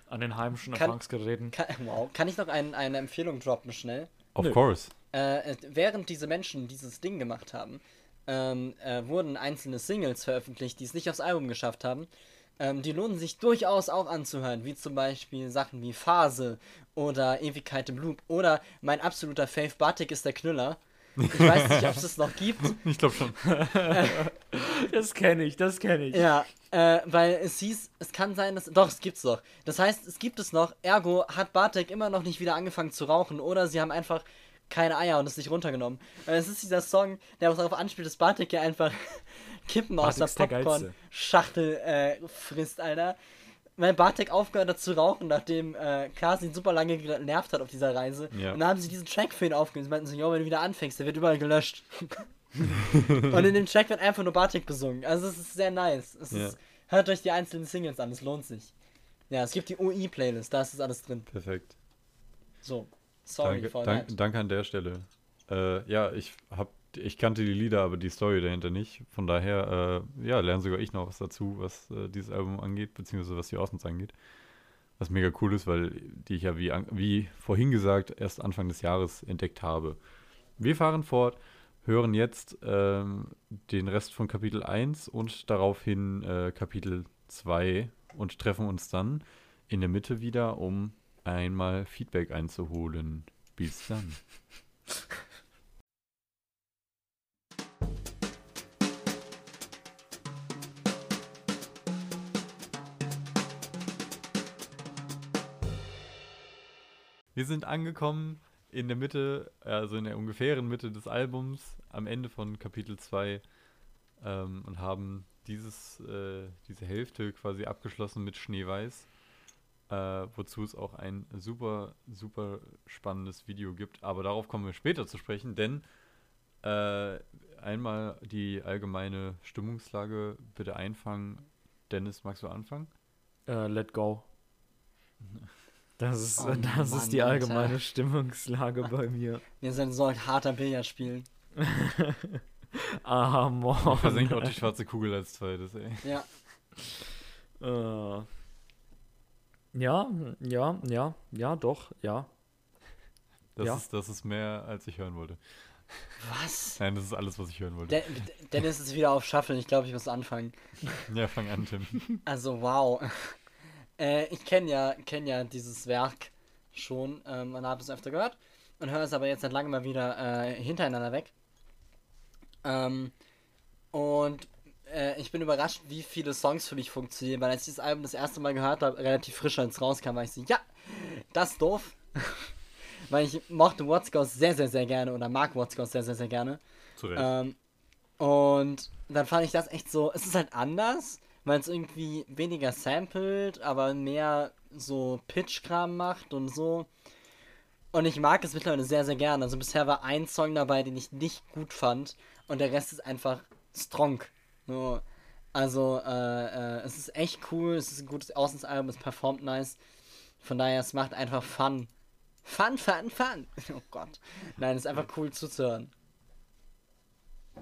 An den heimischen Kann- Empfangsgeräten. kann, wow. Kann ich noch ein, eine Empfehlung droppen, schnell? Of Nö. course. Äh, äh, während diese Menschen dieses Ding gemacht haben, ähm, äh, wurden einzelne Singles veröffentlicht, die es nicht aufs Album geschafft haben. Ähm, die lohnen sich durchaus auch anzuhören, wie zum Beispiel Sachen wie Phase oder Ewigkeit im Loop oder mein absoluter Fave Batik ist der Knüller. Ich weiß nicht, ob es das noch gibt. Ich glaube schon. Das kenne ich, das kenne ich. Ja, äh, weil es hieß, es kann sein, dass. Doch, es gibt's doch. Das heißt, es gibt es noch, ergo hat Bartek immer noch nicht wieder angefangen zu rauchen oder sie haben einfach keine Eier und es nicht runtergenommen. Es ist dieser Song, der darauf anspielt, dass Bartek ja einfach Kippen aus der Bartek. Popcorn-Schachtel äh, frisst, Alter. Weil Bartek aufgehört hat zu rauchen, nachdem äh, Klaas ihn super lange genervt hat auf dieser Reise. Ja. Und dann haben sie diesen Track für ihn aufgenommen. Sie meinten so, jo, wenn du wieder anfängst, der wird überall gelöscht. Und in dem Track wird einfach nur Bartik besungen. Also es ist sehr nice. Ja. ist, hört euch die einzelnen Singles an, es lohnt sich. Ja, es gibt die UI-Playlist, da ist das alles drin. Perfekt. So, sorry Danke, for dank, danke an der Stelle. Äh, ja, ich hab, ich kannte die Lieder, aber die Story dahinter nicht. Von daher, äh, ja, lerne sogar ich noch was dazu, was äh, dieses Album angeht, beziehungsweise was die Außens angeht. Was mega cool ist, weil die ich ja wie, wie vorhin gesagt erst Anfang des Jahres entdeckt habe. Wir fahren fort, hören jetzt ähm, den Rest von Kapitel 1 und daraufhin äh, Kapitel 2 und treffen uns dann in der Mitte wieder, um einmal Feedback einzuholen. Bis dann. Wir sind angekommen in der Mitte, also in der ungefähren Mitte des Albums, am Ende von Kapitel 2 ähm, und haben dieses, äh, diese Hälfte quasi abgeschlossen mit Schneeweiß, äh, wozu es auch ein super, super spannendes Video gibt. Aber darauf kommen wir später zu sprechen, denn äh, einmal die allgemeine Stimmungslage bitte einfangen. Dennis, magst du anfangen? Äh, let go. Das ist, Oh das Mann, ist die Alter. allgemeine Stimmungslage bei mir. Wir sind so ein harter Billardspielen. Ah, Mann. Versenkt auch die schwarze Kugel als zweites, ey. Ja, Äh, ja, ja, ja, ja, doch, ja. Das, Ja. ist, das ist mehr, als ich hören wollte. was? Nein, das ist alles, was ich hören wollte. De Dennis ist wieder auf Shuffle, ich glaube, ich muss anfangen. ja, fang an, Tim. Also, wow. Äh, ich kenne ja, kenn ja dieses Werk schon ähm, und habe es öfter gehört und höre es aber jetzt seit langem mal wieder äh, hintereinander weg. Ähm, und äh, ich bin überrascht, wie viele Songs für mich funktionieren, weil als ich das Album das erste Mal gehört habe, relativ frisch als rauskam, war ich so, ja, das ist doof. weil ich mochte What's Goes sehr, sehr, sehr gerne oder mag What's Goes sehr, sehr, sehr gerne. Zu Recht. Ähm, und dann fand ich das echt so, es ist halt anders, weil es irgendwie weniger samplet, aber mehr so Pitch-Kram macht und so. Und ich mag es mittlerweile sehr, sehr gerne. Also bisher war ein Song dabei, den ich nicht gut fand. Und der Rest ist einfach strong. So, also, äh, äh, es ist echt cool. Es ist ein gutes Außensalbum. Es performt nice. Von daher, es macht einfach Fun. Fun, fun, fun. Oh Gott. Nein, es ist einfach cool zuzuhören.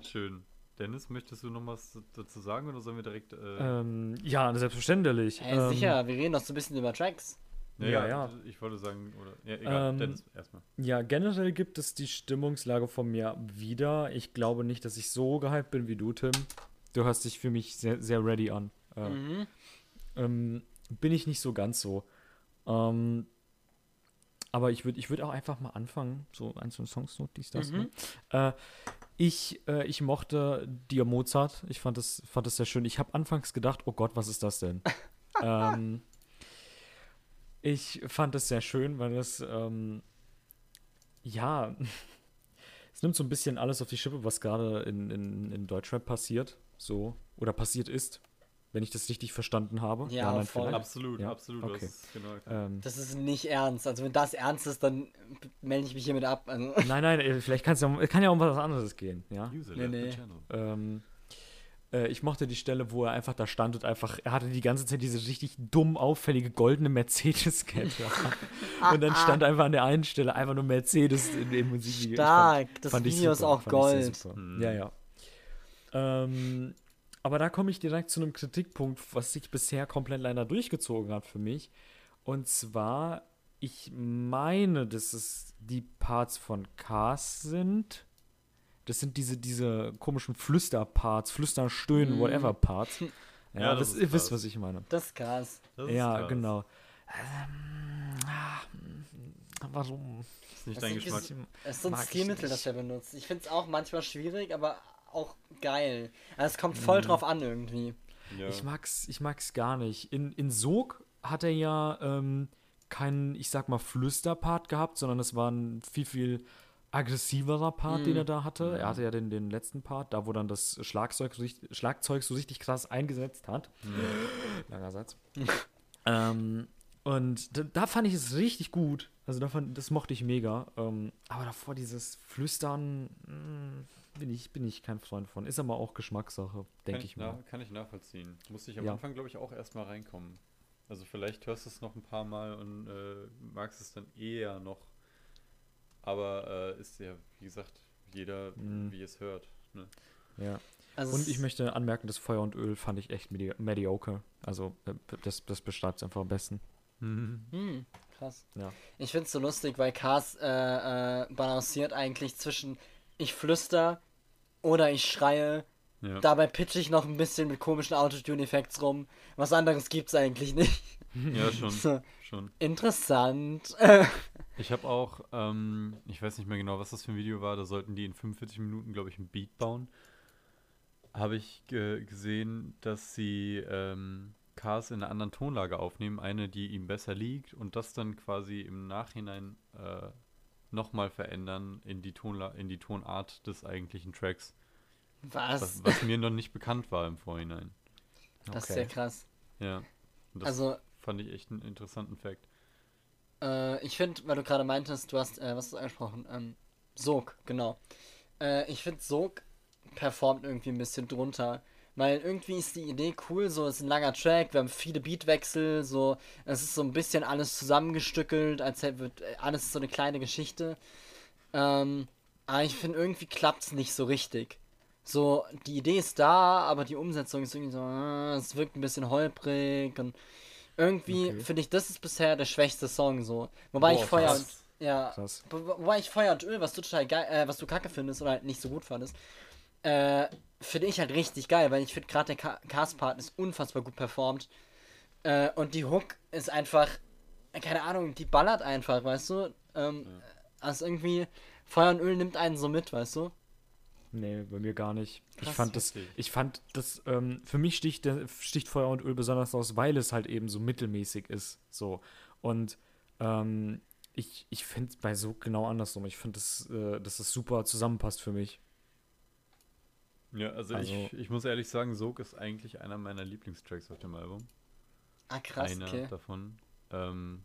Schön. Dennis, möchtest du noch was dazu sagen oder sollen wir direkt. Äh, Ähm, ja, selbstverständlich. Ey, ähm, sicher, wir reden doch so ein bisschen über Tracks. ja, ja. Ich wollte sagen, oder. Ja, egal, Ähm, Dennis, erstmal. Ja, generell gibt es die Stimmungslage von mir wieder. Ich glaube nicht, dass ich so gehypt bin wie du, Tim. Du hörst dich für mich sehr, sehr ready an. Äh, Mhm. ähm, bin ich nicht so ganz so. Ähm, aber ich würde ich würd auch einfach mal anfangen. So einzelne Songs, so dies, das. Mhm. Ne? Äh, ich, äh, ich mochte Dia Mozart. Ich fand das, fand das sehr schön. Ich habe anfangs gedacht, oh Gott, was ist das denn? ähm, ich fand es sehr schön, weil es, ähm, ja, es nimmt so ein bisschen alles auf die Schippe, was gerade in, in, in Deutschrap passiert. So. Oder passiert ist. Wenn ich das richtig verstanden habe. Ja, voll. vielleicht. Absolut, Ja, absolut. okay. Das ist genau erkannt. Ähm, Das ist nicht ernst. Also wenn das ernst ist, dann melde ich mich hiermit ab. Also, nein, nein, äh, vielleicht kann's ja, kann ja um was anderes gehen. Ja. User nee, nee. Ähm, äh, ich mochte die Stelle, wo er einfach da stand und einfach, er hatte die ganze Zeit diese richtig dumm auffällige goldene Mercedes-Kette. und dann stand einfach an der einen Stelle einfach nur Mercedes in dem Musikvideo. Stark, fand- das fand ich Video ist auch fand ich sehr Gold. super. Mhm. Ja, ja. Ähm, aber da komme ich direkt zu einem Kritikpunkt, was sich bisher komplett leider durchgezogen hat für mich. Und zwar, ich meine, dass es die Parts von Cars sind. Das sind diese, diese komischen Flüsterparts, Flüstern, Stöhnen, Mhm. whatever Parts. Ja, Ja, das das, ist ihr wisst, was ich meine. Das ist krass. Das ist Ja, krass. genau. Ähm, ah, warum? Das ist nicht Das dein ist Geschmack. Es ist so ein Stilmittel, das er benutzt. Ich finde es auch manchmal schwierig, aber auch geil. Also es kommt voll drauf an irgendwie. Ja. Ich mag's, ich mag's gar nicht. In, in Sog hat er ja ähm, keinen, ich sag mal, Flüsterpart gehabt, sondern es war ein viel, viel aggressiverer Part, den er da hatte. Er hatte ja den, den letzten Part, da wo dann das Schlagzeug, so richtig- Schlagzeug so richtig krass eingesetzt hat. Langer Satz. ähm, und da, da fand ich es richtig gut. Also da fand, das mochte ich mega. Ähm, aber davor dieses Flüstern mh, bin, ich, bin ich kein Freund von. Ist aber auch Geschmackssache, denke ich mal. Kann ich nachvollziehen. Musste ich am Ja. Anfang, glaube ich, auch erstmal reinkommen. Also vielleicht hörst du es noch ein paar Mal und äh, magst es dann eher noch. Aber äh, ist ja, wie gesagt, jeder, Mhm. wie es hört. Ne? Ja. Also Und es- ich möchte anmerken, das Feuer und Öl fand ich echt medi mediocre. Also äh, das, das beschreibt es einfach am besten. Hm, krass. Ja. Ich find's so lustig, weil Cars äh, äh, balanciert eigentlich zwischen ich flüster oder ich schreie. Ja. Dabei pitche ich noch ein bisschen mit komischen Autotune-Effekts rum. Was anderes gibt's eigentlich nicht. ja, schon. So, schon. interessant. Ich habe auch, ähm, ich weiß nicht mehr genau, was das für ein Video war, da sollten die in 45 Minuten, glaube ich, ein Beat bauen. Habe ich ge gesehen, dass sie ähm, Cars in einer anderen Tonlage aufnehmen, eine, die ihm besser liegt und das dann quasi im Nachhinein äh, nochmal verändern in die, Tonla in die Tonart des eigentlichen Tracks, Was? was, was mir noch nicht bekannt war im Vorhinein. Das ist ja krass. Ja, Also, fand ich echt einen interessanten Fact. Äh, ich finde, weil du gerade meintest, du hast, äh, was hast du angesprochen? Ähm, Sog, genau. Äh, ich finde, Sog performt irgendwie ein bisschen drunter. Weil irgendwie ist die Idee cool, so es ist ein langer Track, wir haben viele Beatwechsel, so es ist so ein bisschen alles zusammengestückelt, als hätte wird äh, alles so eine kleine Geschichte. Ähm, aber ich finde irgendwie klappt es nicht so richtig. So, die Idee ist da, aber die Umsetzung ist irgendwie so, äh, es wirkt ein bisschen holprig und irgendwie Okay. finde ich, das ist bisher der schwächste Song so. Wobei Boah, ich Feuer und ja, wobei ich Feuer und Öl, was du total geil, äh, was du kacke findest oder halt nicht so gut fandest, äh, finde ich halt richtig geil, weil ich finde gerade der Ca- Cast-Part ist unfassbar gut performt. Äh, und die Hook ist einfach, äh, keine Ahnung, die ballert einfach, weißt du? Ähm, Also irgendwie, Feuer und Öl nimmt einen so mit, weißt du? Nee, bei mir gar nicht. Ich Krass, fand das, ich fand das, ähm, für mich sticht, der, sticht Feuer und Öl besonders aus, weil es halt eben so mittelmäßig ist. So. Und ähm, ich, ich finde es bei so genau andersrum. Ich finde, das, äh, dass das super zusammenpasst für mich. Ja, also, Also- ich, ich muss ehrlich sagen, Sog ist eigentlich einer meiner Lieblingstracks auf dem Album. Ah, krass, einer okay. davon. Ähm,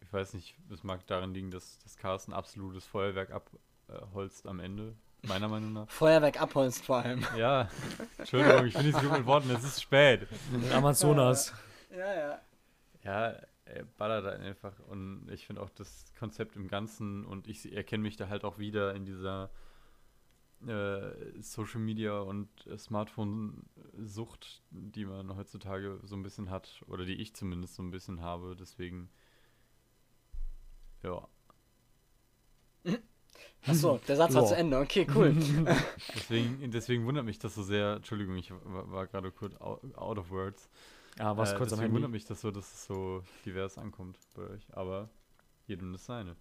ich weiß nicht, es mag daran liegen, dass das Carsten absolutes Feuerwerk abholzt am Ende, meiner Meinung nach. Feuerwerk abholst vor allem. Ja, Entschuldigung, ich bin nicht so gut mit Worten, es ist spät. Amazonas. Ja, ja. Ja, er ballert halt einfach und ich finde auch das Konzept im Ganzen und ich erkenne mich da halt auch wieder in dieser äh, Social Media und äh, Smartphone-Sucht, die man heutzutage so ein bisschen hat oder die ich zumindest so ein bisschen habe. Deswegen, ja, Achso, der Satz war zu Ende. Okay, cool. deswegen, deswegen wundert mich das so sehr. Entschuldigung, ich war, war gerade kurz out, of words. Ja, was Äh, kurz am deswegen wundert Handy. mich das so, dass es so divers ankommt bei euch. Aber jedem das seine.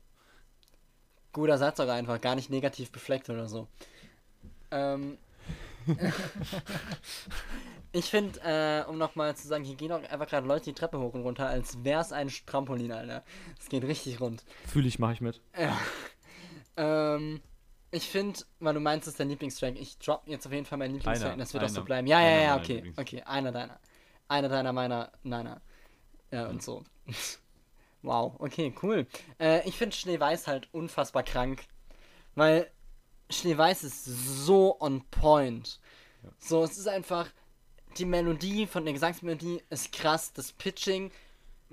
Guter Satz auch einfach, gar nicht negativ befleckt oder so. Ähm, ich finde, äh, um nochmal zu sagen, hier gehen auch einfach gerade Leute die Treppe hoch und runter, als wäre es ein Trampolin, Alter. Es geht richtig rund. Fühle ich, mache ich mit. Ähm, ich finde, weil du meinst, es ist dein Lieblingstrack, ich drop jetzt auf jeden Fall meinen Lieblingstrack Einer, und das wird auch so einer, bleiben. Ja, ja, einer ja, okay, okay, einer deiner. Einer deiner, meiner, neiner. Ja, und so. wow, okay, cool. Äh, ich finde Schneeweiß halt unfassbar krank, weil Schneeweiß ist so on point. So, es ist einfach, die Melodie von der Gesangsmelodie ist krass, das Pitching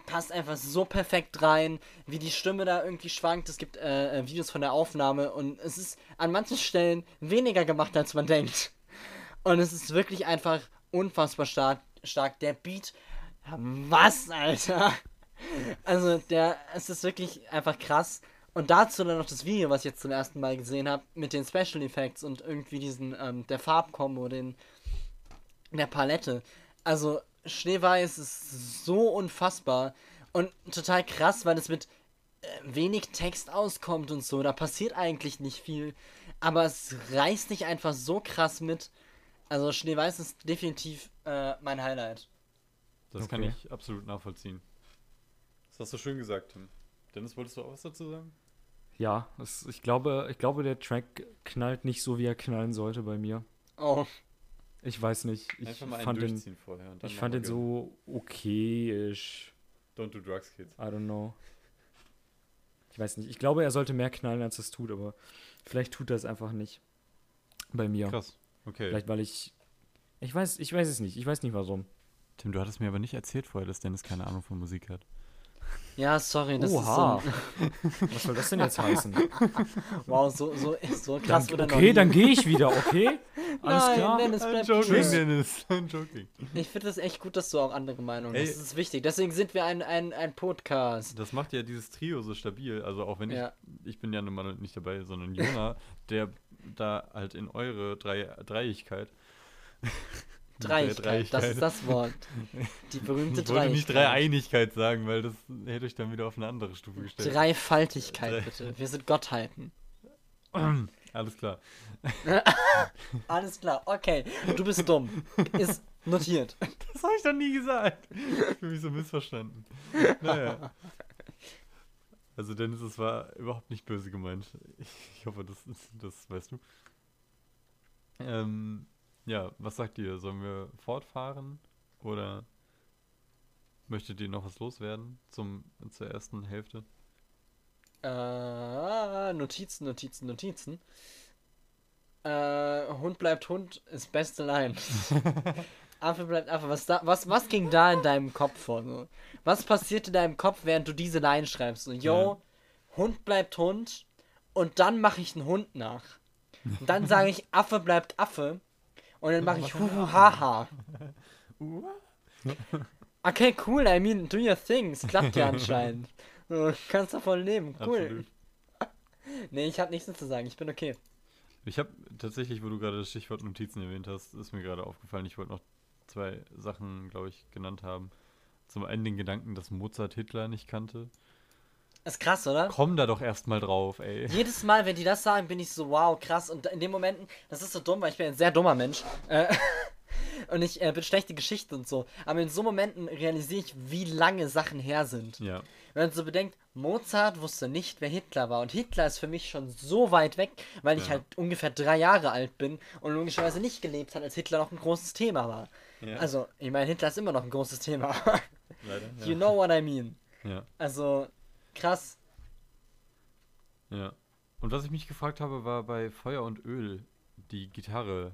passt einfach so perfekt rein, wie die Stimme da irgendwie schwankt. Es gibt äh, äh, Videos von der Aufnahme und es ist an manchen Stellen weniger gemacht, als man denkt. Und es ist wirklich einfach unfassbar stark. stark. Der Beat, was, Alter? Also, der, es ist wirklich einfach krass. Und dazu dann noch das Video, was ich jetzt zum ersten Mal gesehen habe, mit den Special Effects und irgendwie diesen, ähm, der Farbkombo, den, der Palette. Also, Schneeweiß ist so unfassbar und total krass, weil es mit äh, wenig Text auskommt und so. Da passiert eigentlich nicht viel, aber es reißt dich einfach so krass mit. Also, Schneeweiß ist definitiv äh, mein Highlight. Das kann Okay. ich absolut nachvollziehen. Das hast du schön gesagt, Tim. Dennis, wolltest du auch was dazu sagen? Ja, es, ich, glaube, ich glaube, der Track knallt nicht so, wie er knallen sollte bei mir. Oh, Ich weiß nicht. Ich Einfach mal einen fand den, vorher. Und dann ich fand den wir so okay-ish. Don't do drugs, kids. I don't know. Ich weiß nicht. Ich glaube, er sollte mehr knallen, als es tut, aber vielleicht tut er es einfach nicht. Bei mir. Krass. Okay. Vielleicht, weil ich. Ich weiß, ich weiß es nicht. Ich weiß nicht warum. Tim, du hattest mir aber nicht erzählt vorher, dass Dennis keine Ahnung von Musik hat. Ja, sorry, das Oha. ist so. Was soll das denn jetzt heißen? Wow, so, so, so krass Dann, okay, dann gehe ich wieder, okay? Alles Nein, klar? Dennis, bleib joking, Tschüss. Dennis. I'm joking. Ich finde das echt gut, dass du auch andere Meinungen hast. Das ist wichtig. Deswegen sind wir ein, ein, ein Podcast. Das macht ja dieses Trio so stabil. Also auch wenn Ja. ich, ich bin ja nun mal nicht dabei, sondern Jona, der da halt in eure Drei, Dreiigkeit. Der Dreiigkeit, das ist das Wort. Die berühmte Ich wollte nicht. Dreieinigkeit sagen, weil das hätte euch dann wieder auf eine andere Stufe gestellt. Dreifaltigkeit, Drei- bitte. Wir sind Gottheiten. Alles klar. Alles klar, okay. Du bist dumm. Ist notiert. Das habe ich doch nie gesagt. Ich fühle mich so missverstanden. Naja. Also Dennis, es war überhaupt nicht böse gemeint. Ich hoffe, das, das weißt du. Ähm, ja, was sagt ihr? Sollen wir fortfahren? Oder möchtet ihr noch was loswerden zum, zur ersten Hälfte? Äh, Notizen, Notizen, Notizen. Äh, Hund bleibt Hund ist beste Line. Affe bleibt Affe. Was, da, was, was ging da in deinem Kopf vor? So? Was passiert in deinem Kopf, während du diese Line schreibst? So, yo, Hund bleibt Hund und dann mache ich einen Hund nach. Und dann sage ich, Affe bleibt Affe und dann mache ich Huhu Haha. Okay, cool, I mean, do your thing. Es klappt ja anscheinend. So, kannst davon leben, cool. Absolut. Nee, ich habe nichts zu sagen, ich bin okay. Ich habe tatsächlich, wo du gerade das Stichwort Notizen erwähnt hast, ist mir gerade aufgefallen, ich wollte noch zwei Sachen, glaube ich, genannt haben. Zum einen den Gedanken, dass Mozart Hitler nicht kannte. Ist krass, oder? Komm da doch erstmal drauf, ey. Jedes Mal, wenn die das sagen, bin ich so, wow, krass. Und in den Momenten, das ist so dumm, weil ich bin ein sehr dummer Mensch. Äh, und ich äh, bin schlechte Geschichte und so. Aber in so Momenten realisiere ich, wie lange Sachen her sind. Ja, Wenn man so bedenkt, Mozart wusste nicht, wer Hitler war. Und Hitler ist für mich schon so weit weg, weil ich Ja. halt ungefähr drei Jahre alt bin und logischerweise nicht gelebt hat, als Hitler noch ein großes Thema war. Ja. Also, ich meine, Hitler ist immer noch ein großes Thema. leider. you know what I mean. Ja. Also, Krass. Ja. Und was ich mich gefragt habe, war bei Feuer und Öl die Gitarre.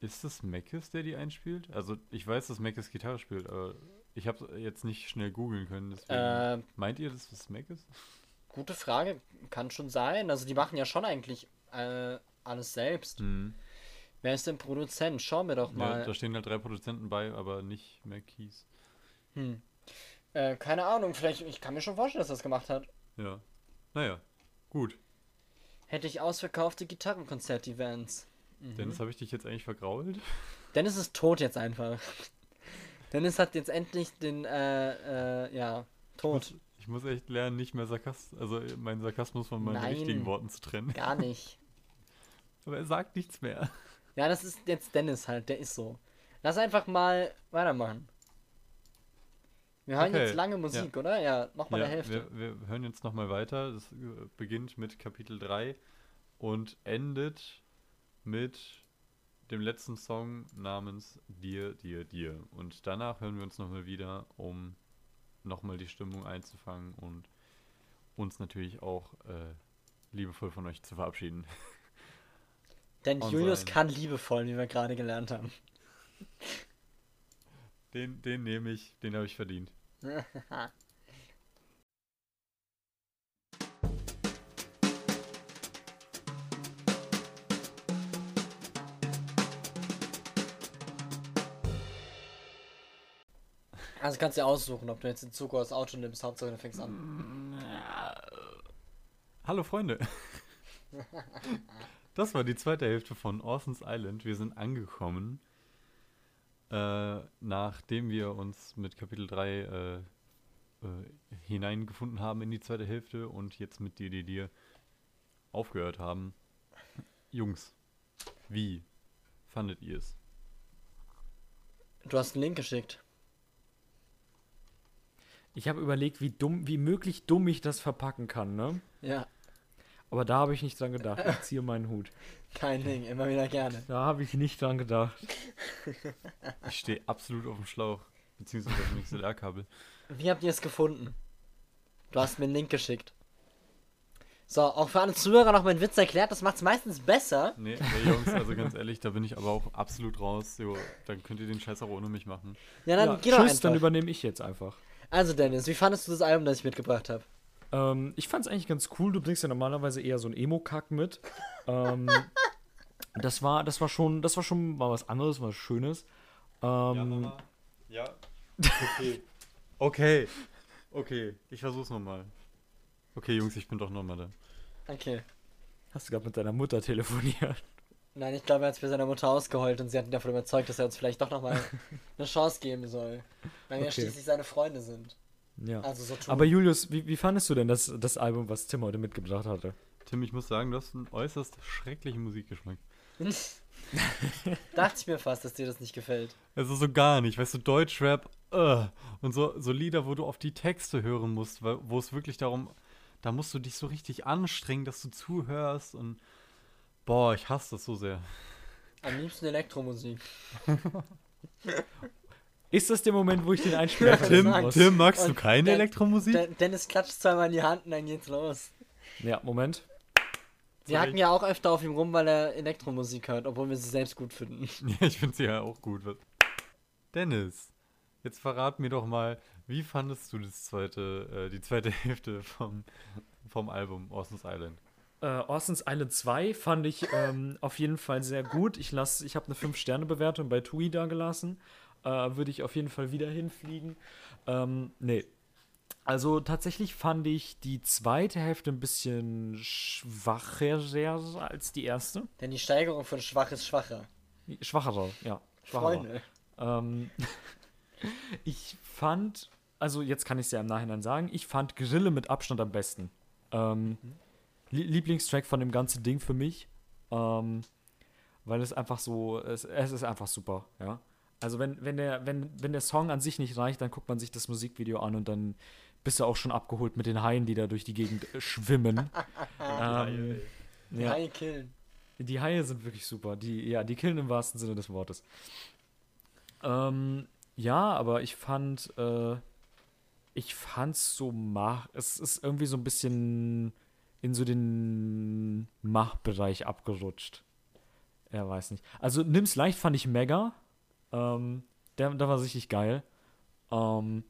Ist das Mackes, der die einspielt? Also ich weiß, dass Mackes Gitarre spielt, aber ich habe jetzt nicht schnell googeln können. Deswegen. Ähm, Meint ihr, dass das Mac ist? Gute Frage. Kann schon sein. Also die machen ja schon eigentlich äh, alles selbst. Mhm. Wer ist denn Produzent? Schauen wir doch Ja, mal. da stehen halt drei Produzenten bei, aber nicht Mackeys. hm. Äh, keine Ahnung, vielleicht, ich kann mir schon vorstellen, dass er das gemacht hat. Ja. Naja, gut. Hätte ich ausverkaufte Gitarrenkonzert-Events. Mhm. Dennis, habe ich dich jetzt eigentlich vergrault? Dennis ist tot jetzt einfach. Dennis hat jetzt endlich den, äh, äh, ja, tot. Ich muss echt lernen, nicht mehr Sarkasmus, also meinen Sarkasmus von meinen Nein. richtigen Worten zu trennen. Gar nicht. Aber er sagt nichts mehr. Ja, das ist jetzt Dennis halt, der ist so. Lass einfach mal weitermachen. Wir hören Okay, jetzt lange Musik, oder? Ja, nochmal Ja, der Hälfte. wir, wir hören jetzt nochmal weiter. Das äh, beginnt mit Kapitel 3 und endet mit dem letzten Song namens Dir, Dir, Dir. Und danach hören wir uns nochmal wieder, um nochmal die Stimmung einzufangen und uns natürlich auch äh, liebevoll von euch zu verabschieden. Denn Julius kann liebevoll, wie wir gerade gelernt haben. Den, den nehme ich, den habe ich verdient. Also kannst du dir aussuchen, ob du jetzt den Zug oder das Auto nimmst. Hauptsache du fängst an. Hallo Freunde. Das war die zweite Hälfte von Orson's Island. Wir sind angekommen, äh, nachdem wir uns mit Kapitel 3 äh, äh, hineingefunden haben in die zweite Hälfte und jetzt mit dir, die dir aufgehört haben. Jungs, wie fandet ihr es? Du hast einen Link geschickt. Ich habe überlegt, wie dumm, wie möglich dumm ich das verpacken kann, ne? Ja, Aber da habe ich nicht dran gedacht. Ich ziehe meinen Hut. kein Ding, immer wieder gerne. Da habe ich nicht dran gedacht. Ich stehe absolut auf dem Schlauch, beziehungsweise auf dem XLR-Kabel. Wie habt ihr es gefunden? Du hast mir einen Link geschickt. So, auch für alle Zuhörer noch meinen Witz erklärt, das macht es meistens besser. Nee, nee, Jungs, also ganz ehrlich, da bin ich aber auch absolut raus. Jo, dann könnt ihr den Scheiß auch ohne mich machen. Ja, dann ja, geh doch tschüss, dann einfach. übernehme ich jetzt einfach. Also Dennis, wie fandest du das Album, das ich mitgebracht habe? Ähm, ich fand es eigentlich ganz cool. Du bringst ja normalerweise eher so ein Emo-Kack mit. ähm, das war, das war schon, das war schon mal was anderes, was Schönes. Ähm, Ja. Okay. Okay. Okay, ich versuch's nochmal. Okay, Jungs, ich bin doch nochmal da. Okay. hast du gerade mit deiner Mutter telefoniert? Nein, ich glaube, er hat für seine Mutter ausgeheult und sie hat ihn davon überzeugt, dass er uns vielleicht doch nochmal eine Chance geben soll. Weil wir ja Okay. schließlich seine Freunde sind. Ja. Also so. Aber Julius, wie, wie fandest du denn das, das Album, was Tim heute mitgebracht hatte? Tim, ich muss sagen, du hast einen äußerst schrecklichen Musikgeschmack. Dachte ich mir fast, dass dir das nicht gefällt. Also so gar nicht, weißt du, Deutschrap, äh, und so, so Lieder, wo du auf die Texte hören musst, weil- wo es wirklich darum, da musst du dich so richtig anstrengen, dass du zuhörst und boah, ich hasse das so sehr. Am liebsten Elektromusik. Ist das der Moment, wo ich den Einspieler Tim, verlassen muss? Tim, magst du Und keine der- Elektromusik? Den- Dennis klatscht zweimal in die Hand und dann geht's los. Ja, Moment. Wir Sorry. hacken ja auch öfter auf ihm rum, weil er Elektromusik hört, obwohl wir sie selbst gut finden. Ja, ich finde sie ja auch gut. Dennis, jetzt verrat mir doch mal, wie fandest du das zweite, äh, die zweite Hälfte vom, vom Album Orson's Island? Äh, Orson's Island 2 fand ich ähm, auf jeden Fall sehr gut. Ich, lass- ich habe eine 5-Sterne-Bewertung bei TUI da gelassen. Äh, Würde ich auf jeden Fall wieder hinfliegen. Ähm, nee. Also tatsächlich fand ich die zweite Hälfte ein bisschen schwacher als die erste. Denn die Steigerung von schwach ist schwacher. Schwacher, ja. Schwacher. Freunde. Ähm, ich fand, also jetzt kann ich es ja im Nachhinein sagen, ich fand Grille mit Abstand am besten. Ähm, Lie- Lieblingstrack von dem ganzen Ding für mich. Ähm, weil es einfach so, es, es ist einfach super, ja. Also wenn, wenn, der, wenn, wenn der Song an sich nicht reicht, dann guckt man sich das Musikvideo an und dann bist du auch schon abgeholt mit den Haien, die da durch die Gegend äh, schwimmen. ähm, ja. Hi, killen. Die Haie sind wirklich super. Die, ja, die killen im wahrsten Sinne des Wortes. Ähm, ja, aber ich fand, äh, ich fand's so mach. Es ist irgendwie so ein bisschen in so den Mach-Bereich abgerutscht. Er weiß nicht. Also nimm's leicht fand ich mega. Ähm, der, der war richtig geil. Ähm,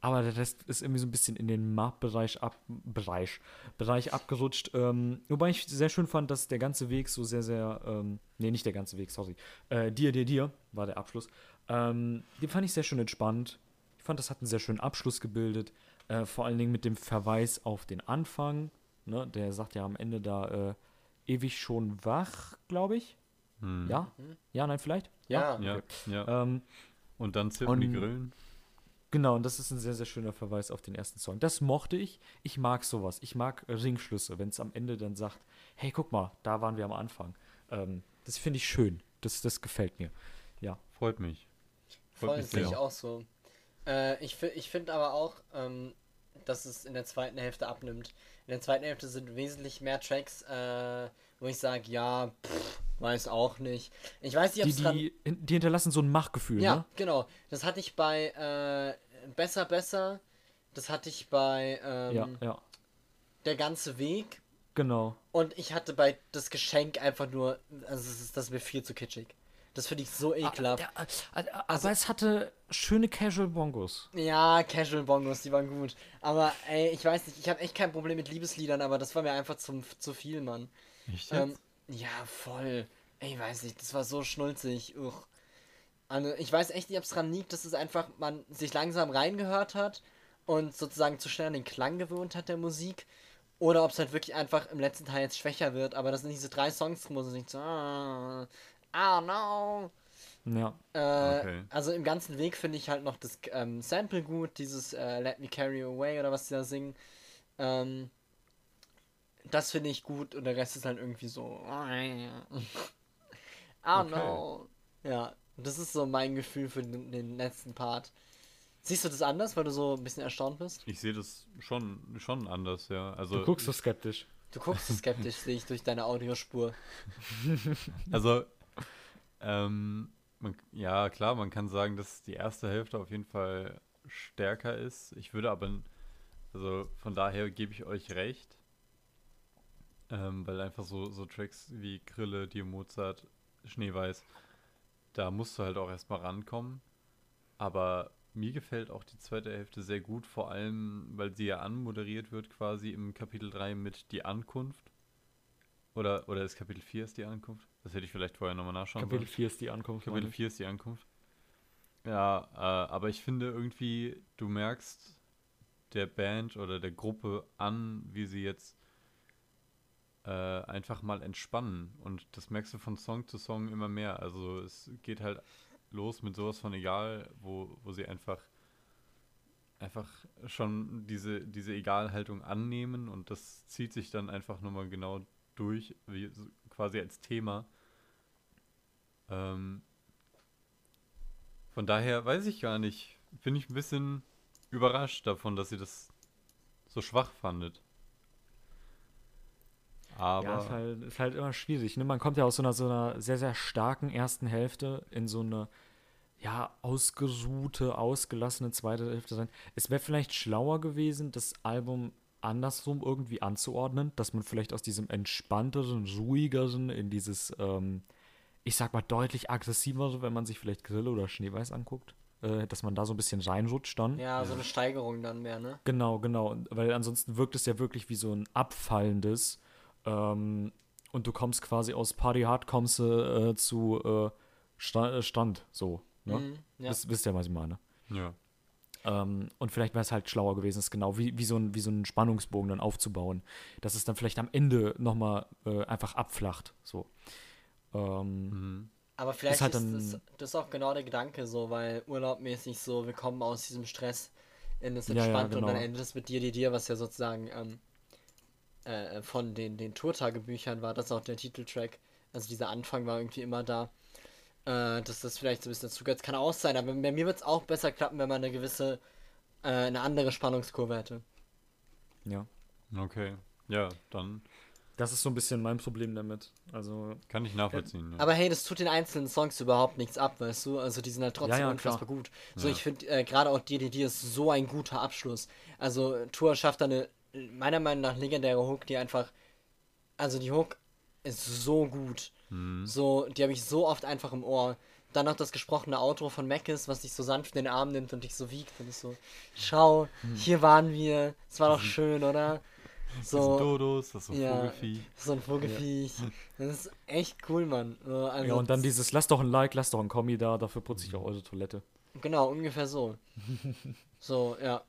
aber der Rest ist irgendwie so ein bisschen in den Mach-Bereich ab, Bereich, Bereich abgerutscht. Ähm, wobei ich sehr schön fand, dass der ganze Weg so sehr, sehr, ähm, nee, nicht der ganze Weg, sorry. Äh, dir, dir, dir war der Abschluss. Ähm, den fand ich sehr schön entspannt. Ich fand, das hat einen sehr schönen Abschluss gebildet. Äh, vor allen Dingen mit dem Verweis auf den Anfang. Ne? Der sagt ja am Ende da äh, ewig schon wach, glaube ich. Hm. Ja? Ja, nein, vielleicht? Ja. Ja, ja. Ähm, Und dann zirpen die Grillen. Genau, und das ist ein sehr, sehr schöner Verweis auf den ersten Song. Das mochte ich. Ich mag sowas. Ich mag Ringschlüsse, wenn es am Ende dann sagt, hey, guck mal, da waren wir am Anfang. Ähm, das finde ich schön. Das, das gefällt mir. Ja. Freut mich. Freut Voll, mich sehe ich sehr. auch so. Äh, ich ich finde aber auch, ähm, dass es in der zweiten Hälfte abnimmt. In der zweiten Hälfte sind wesentlich mehr Tracks, äh, wo ich sage, ja, pff, weiß auch nicht. Ich weiß nicht, ob Die, die, die hinterlassen so ein Machgefühl, Ja, ne? genau. Das hatte ich bei äh, Besser, Besser. Das hatte ich bei ähm, Ja, ja. Der ganze Weg. Genau. Und ich hatte bei Das Geschenk einfach nur... Also das ist, das ist mir viel zu kitschig. Das finde ich so ekelhaft. Ah, ja, äh, äh, aber es hatte schöne Casual Bongos. Ja, Casual Bongos, die waren gut. Aber ey, ich weiß nicht, ich habe echt kein Problem mit Liebesliedern, aber das war mir einfach zum, zu viel, Mann. Echt Ähm, jetzt? ja, voll. Ey, weiß nicht, das war so schnulzig. Uch. Also, ich weiß echt nicht, ob es dran liegt, dass es einfach man sich langsam reingehört hat und sozusagen zu schnell an den Klang gewöhnt hat der Musik. Oder ob es halt wirklich einfach im letzten Teil jetzt schwächer wird. Aber das sind diese drei Songs drin, wo sie nicht so. Ah, ah no. Ja. Äh, Okay. Also im ganzen Weg finde ich halt noch das ähm, Sample gut, dieses äh, Let Me Carry You Away oder was die da singen. Ähm, das finde ich gut und der Rest ist halt irgendwie so. Oh Okay. no. Ja, das ist so mein Gefühl für den, den letzten Part. Siehst du das anders, weil du so ein bisschen erstaunt bist? Ich sehe das schon, schon anders, ja. Also, Du guckst so skeptisch. Du guckst so skeptisch, sehe ich durch deine Audiospur. Also, ähm, man, ja, klar, man kann sagen, dass die erste Hälfte auf jeden Fall stärker ist. Ich würde aber, also von daher gebe ich euch recht. Ähm, weil einfach so, so Tracks wie Grille, Dir Mozart, Schneeweiß, da musst du halt auch erstmal rankommen. Aber mir gefällt auch die zweite Hälfte sehr gut, vor allem, weil sie ja anmoderiert wird quasi im Kapitel 3 mit Die Ankunft. Oder, oder ist Kapitel 4 ist die Ankunft? Das hätte ich vielleicht vorher nochmal nachschauen Kapitel sollen. 4 ist die Ankunft. Kapitel meine ich. 4 ist die Ankunft. Ja, äh, aber ich finde irgendwie, du merkst der Band oder der Gruppe an, wie sie jetzt äh, einfach mal entspannen. Und das merkst du von Song zu Song immer mehr. Also es geht halt los mit sowas von egal, wo, wo sie einfach einfach schon diese, diese Egalhaltung annehmen und das zieht sich dann einfach nochmal genau durch, wie, quasi als Thema. Ähm, von daher weiß ich gar nicht. Bin ich ein bisschen überrascht davon, dass ihr das so schwach fandet. Aber Ja, ist halt, ist halt immer schwierig. Ne? Man kommt ja aus so einer, so einer sehr, sehr starken ersten Hälfte in so eine, ja, ausgeruhte, ausgelassene zweite Hälfte rein. Es wäre vielleicht schlauer gewesen, das Album andersrum irgendwie anzuordnen, dass man vielleicht aus diesem entspannteren, ruhigeren in dieses, ähm, ich sag mal, deutlich aggressivere, wenn man sich vielleicht Grille oder Schneeweiß anguckt, äh, dass man da so ein bisschen reinrutscht dann. Ja, so eine Steigerung dann mehr, ne? Genau, genau. Weil ansonsten wirkt es ja wirklich wie so ein abfallendes. Ähm, und du kommst quasi aus Party Hard, kommst du äh, zu äh, Sta äh, Stand, so. Ne? Mhm, ja. Wisst, wisst ihr, was ich meine? ja. Ähm, und vielleicht wäre es halt schlauer gewesen, es genau wie, wie, so ein, wie so einen Spannungsbogen dann aufzubauen. Dass es dann vielleicht am Ende nochmal äh, einfach abflacht. So. Ähm, Mhm. Aber vielleicht ist, halt dann- das, das ist auch genau der Gedanke so, weil urlaubmäßig so, wir kommen aus diesem Stress in das Ja, ja, Entspannte und dann genau. endet es mit dir, dir, dir, was ja sozusagen ähm, äh, von den, den Tourtagebüchern war, das auch der Titeltrack. Also dieser Anfang war irgendwie immer da. Äh, dass das vielleicht so ein bisschen dazu gehört. Kann auch sein, aber bei mir wird es auch besser klappen, wenn man eine gewisse, äh, eine andere Spannungskurve hätte. ja. Okay. Ja, dann Das ist so ein bisschen mein Problem damit. Also, Kann ich nachvollziehen. ja. Aber hey, das tut den einzelnen Songs überhaupt nichts ab, weißt du? Also die sind halt trotzdem Ja, ja, unfassbar klar. gut. So, Ja. ich finde äh, gerade auch DDD ist so ein guter Abschluss. Also Tour schafft da eine, meiner Meinung nach, legendäre Hook, die einfach, also die Hook ist so gut. Mhm. So, die habe ich so oft einfach im Ohr. Dann noch das gesprochene Outro von Mackes, was dich so sanft in den Arm nimmt und dich so wiegt und ist so, schau, Hm. hier waren wir, es war doch schön, oder? Das sind So, Dodos, das ist so ein ja. Vogelfieh. so ein Vogelfiech. Das ist echt cool, Mann. So, Also, ja, und dann dieses, lasst doch ein Like, lasst doch ein Kommi da, dafür putze ich auch eure Toilette. Genau, ungefähr so. so, ja.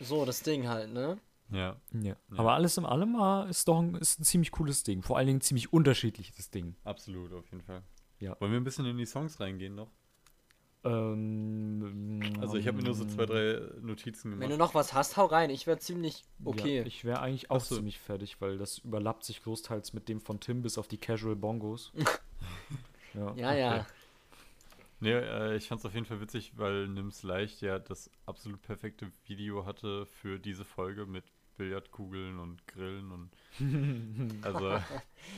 So, das Ding halt, ne? Ja. Ja. Aber alles in allem ah, ist doch ein, ist ein ziemlich cooles Ding. Vor allen Dingen ein ziemlich unterschiedliches Ding. Absolut, auf jeden Fall. Ja. Wollen wir ein bisschen in die Songs reingehen noch? Ähm, Also ich habe mir nur so zwei, drei Notizen Wenn du gemacht. noch was hast, hau rein. Ich wäre ziemlich okay. Ja, ich wäre eigentlich auch so. ziemlich fertig, weil das überlappt sich großteils mit dem von Tim bis auf die Casual Bongos. ja. ja, ja. Nee, äh, ich fand es auf jeden Fall witzig, weil Nims Leicht ja das absolut perfekte Video hatte für diese Folge mit Billardkugeln und Grillen und also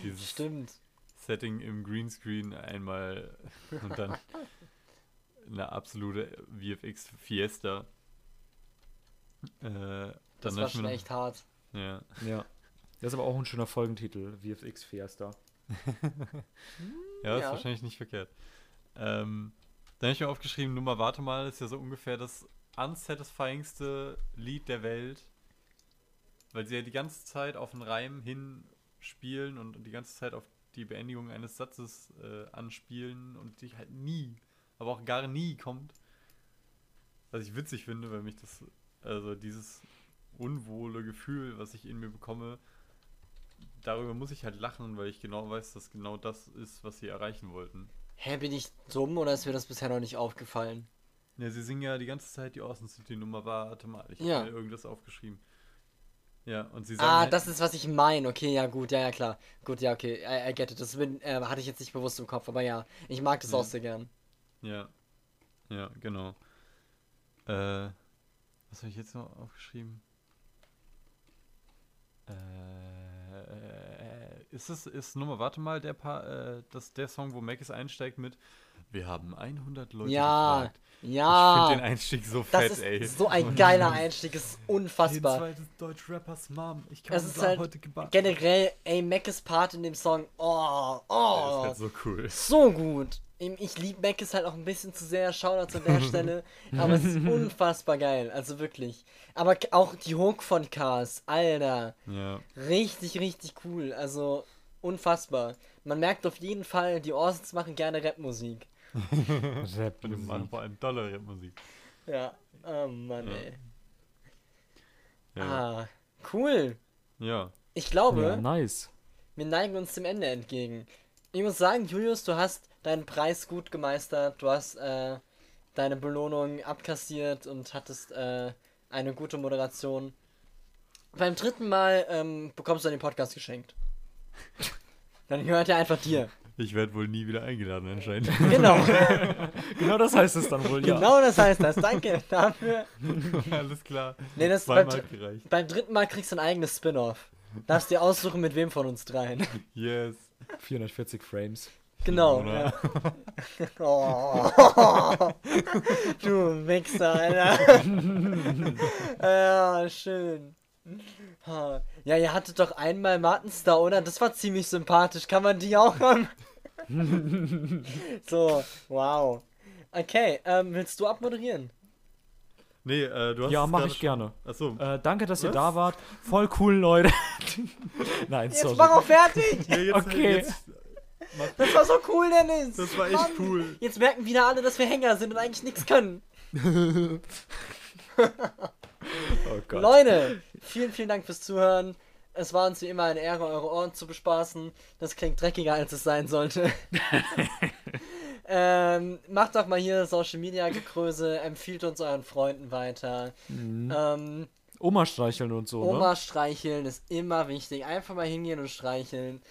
dieses Stimmt. Setting im Greenscreen einmal und dann eine absolute VFX Fiesta. Äh, Das war schon echt hart. Ja. ja. Das ist aber auch ein schöner Folgentitel, VFX Fiesta. Ja, ist Ja. wahrscheinlich nicht verkehrt. Ähm, dann habe ich mir aufgeschrieben, Nummer Warte mal ist ja so ungefähr das unsatisfyingste Lied der Welt. Weil sie ja die ganze Zeit auf einen Reim hinspielen und die ganze Zeit auf die Beendigung eines Satzes äh, anspielen und die halt nie, aber auch gar nie kommt. Was ich witzig finde, weil mich das, also dieses unwohle Gefühl, was ich in mir bekomme, darüber muss ich halt lachen, weil ich genau weiß, dass genau das ist, was sie erreichen wollten. Hä, bin ich dumm oder ist mir das bisher noch nicht aufgefallen? Ja, sie singen ja die ganze Zeit die Austin City Nummer, warte mal, ich Ja. habe mir irgendwas aufgeschrieben. Ja, und sie sagen Ah, halt, das ist, was ich meine. Okay, ja, gut, ja, ja, klar. Gut, ja, okay, I, I get it. Das bin, äh, hatte ich jetzt nicht bewusst im Kopf, aber ja, ich mag das Ja. auch sehr gern. Ja, ja, genau. Äh, was habe ich jetzt noch aufgeschrieben? Äh, ist es, ist Nummer, warte mal, der paar, äh, das, der Song, wo Mackes einsteigt mit Wir haben 100 Leute Ja, gefragt. Ich ja. finde den Einstieg so Das fett, ist ey. so ein geiler Einstieg, ist unfassbar. zweites Deutsch-Rappers Mom. Ich kann Es ist halt gebacken. generell, ey, Mackes Part in dem Song, oh, Der ist oh, halt so cool. so gut. Ich- Ich liebe Mackes halt auch ein bisschen zu sehr, Shoutout an der Stelle, aber es ist unfassbar geil, also wirklich. Aber auch die Hook von Cars, Alter, Ja. richtig, richtig cool, also unfassbar. Man merkt auf jeden Fall, die Orsons machen gerne Rapmusik. Rap. Die machen vor allem tolle Rapmusik. Ja, oh Mann, Ja. ey. Ja. Ah, cool. ja. Ich glaube, Ja, nice. wir neigen uns dem Ende entgegen. Ich muss sagen, Julius, du hast deinen Preis gut gemeistert. Du hast äh, deine Belohnung abkassiert und hattest äh, eine gute Moderation. Beim dritten Mal ähm, bekommst du den Podcast geschenkt. Dann gehört er einfach dir. Ich werde wohl nie wieder eingeladen anscheinend. Genau. Genau das heißt es dann wohl, ja. genau das heißt das. Danke dafür. Alles klar. Nee, das beim, Zweimal dr- gereicht. beim dritten Mal kriegst du ein eigenes Spin-off. Darfst dir aussuchen, mit wem von uns dreien. Yes. 440 Frames. Genau. Oder? Ja. Oh. Du Wichser, Alter. ja, schön. Ja, ihr hattet doch einmal Martins da, oder? Das war ziemlich sympathisch. Kann man die auch haben? so, wow. Okay, ähm, willst du abmoderieren? Nee, äh, du hast Ja, mache gerade ich gerne. Achso. Äh, danke, dass ihr Was? da wart. Voll cool, Leute. Nein, Jetzt sorry. mach auch fertig! Ja, jetzt, okay. Jetzt, Das war so cool, Dennis! das war echt Mann, cool. Jetzt merken wieder alle, dass wir Hänger sind und eigentlich nichts können. Oh Gott. Leute, vielen, vielen Dank fürs Zuhören. Es war uns wie immer eine Ehre, eure Ohren zu bespaßen. Das klingt dreckiger, als es sein sollte. ähm, macht doch mal hier Social Media Gekröse, empfiehlt uns euren Freunden weiter. Ähm, Oma streicheln und so, Oma ne? streicheln ist immer wichtig. Einfach mal hingehen und streicheln.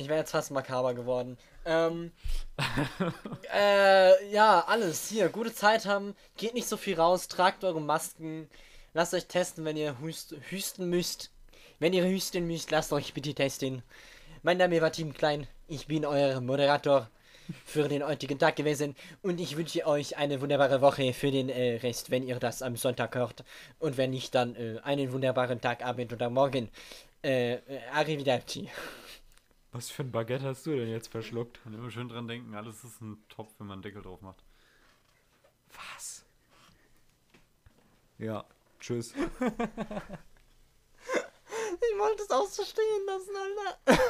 Ich wäre jetzt fast makaber geworden. Ähm, äh, ja, alles. Hier, gute Zeit haben. Geht nicht so viel raus. Tragt eure Masken. Lasst euch testen, wenn ihr hust, hüsten müsst. Wenn ihr hüsten müsst, lasst euch bitte testen. Mein Name war Tim Klein. Ich bin euer Moderator für den heutigen Tag gewesen und ich wünsche euch eine wunderbare Woche für den äh, Rest, wenn ihr das am Sonntag hört. Und wenn nicht, dann äh, einen wunderbaren Tag, Abend oder Morgen. Äh, äh, arrivederci. Was für ein Baguette hast du denn jetzt verschluckt? Und immer schön dran denken, alles ist ein Topf, wenn man einen Deckel drauf macht. Was? Ja, tschüss. Ich wollte es auch so stehen lassen, Alter.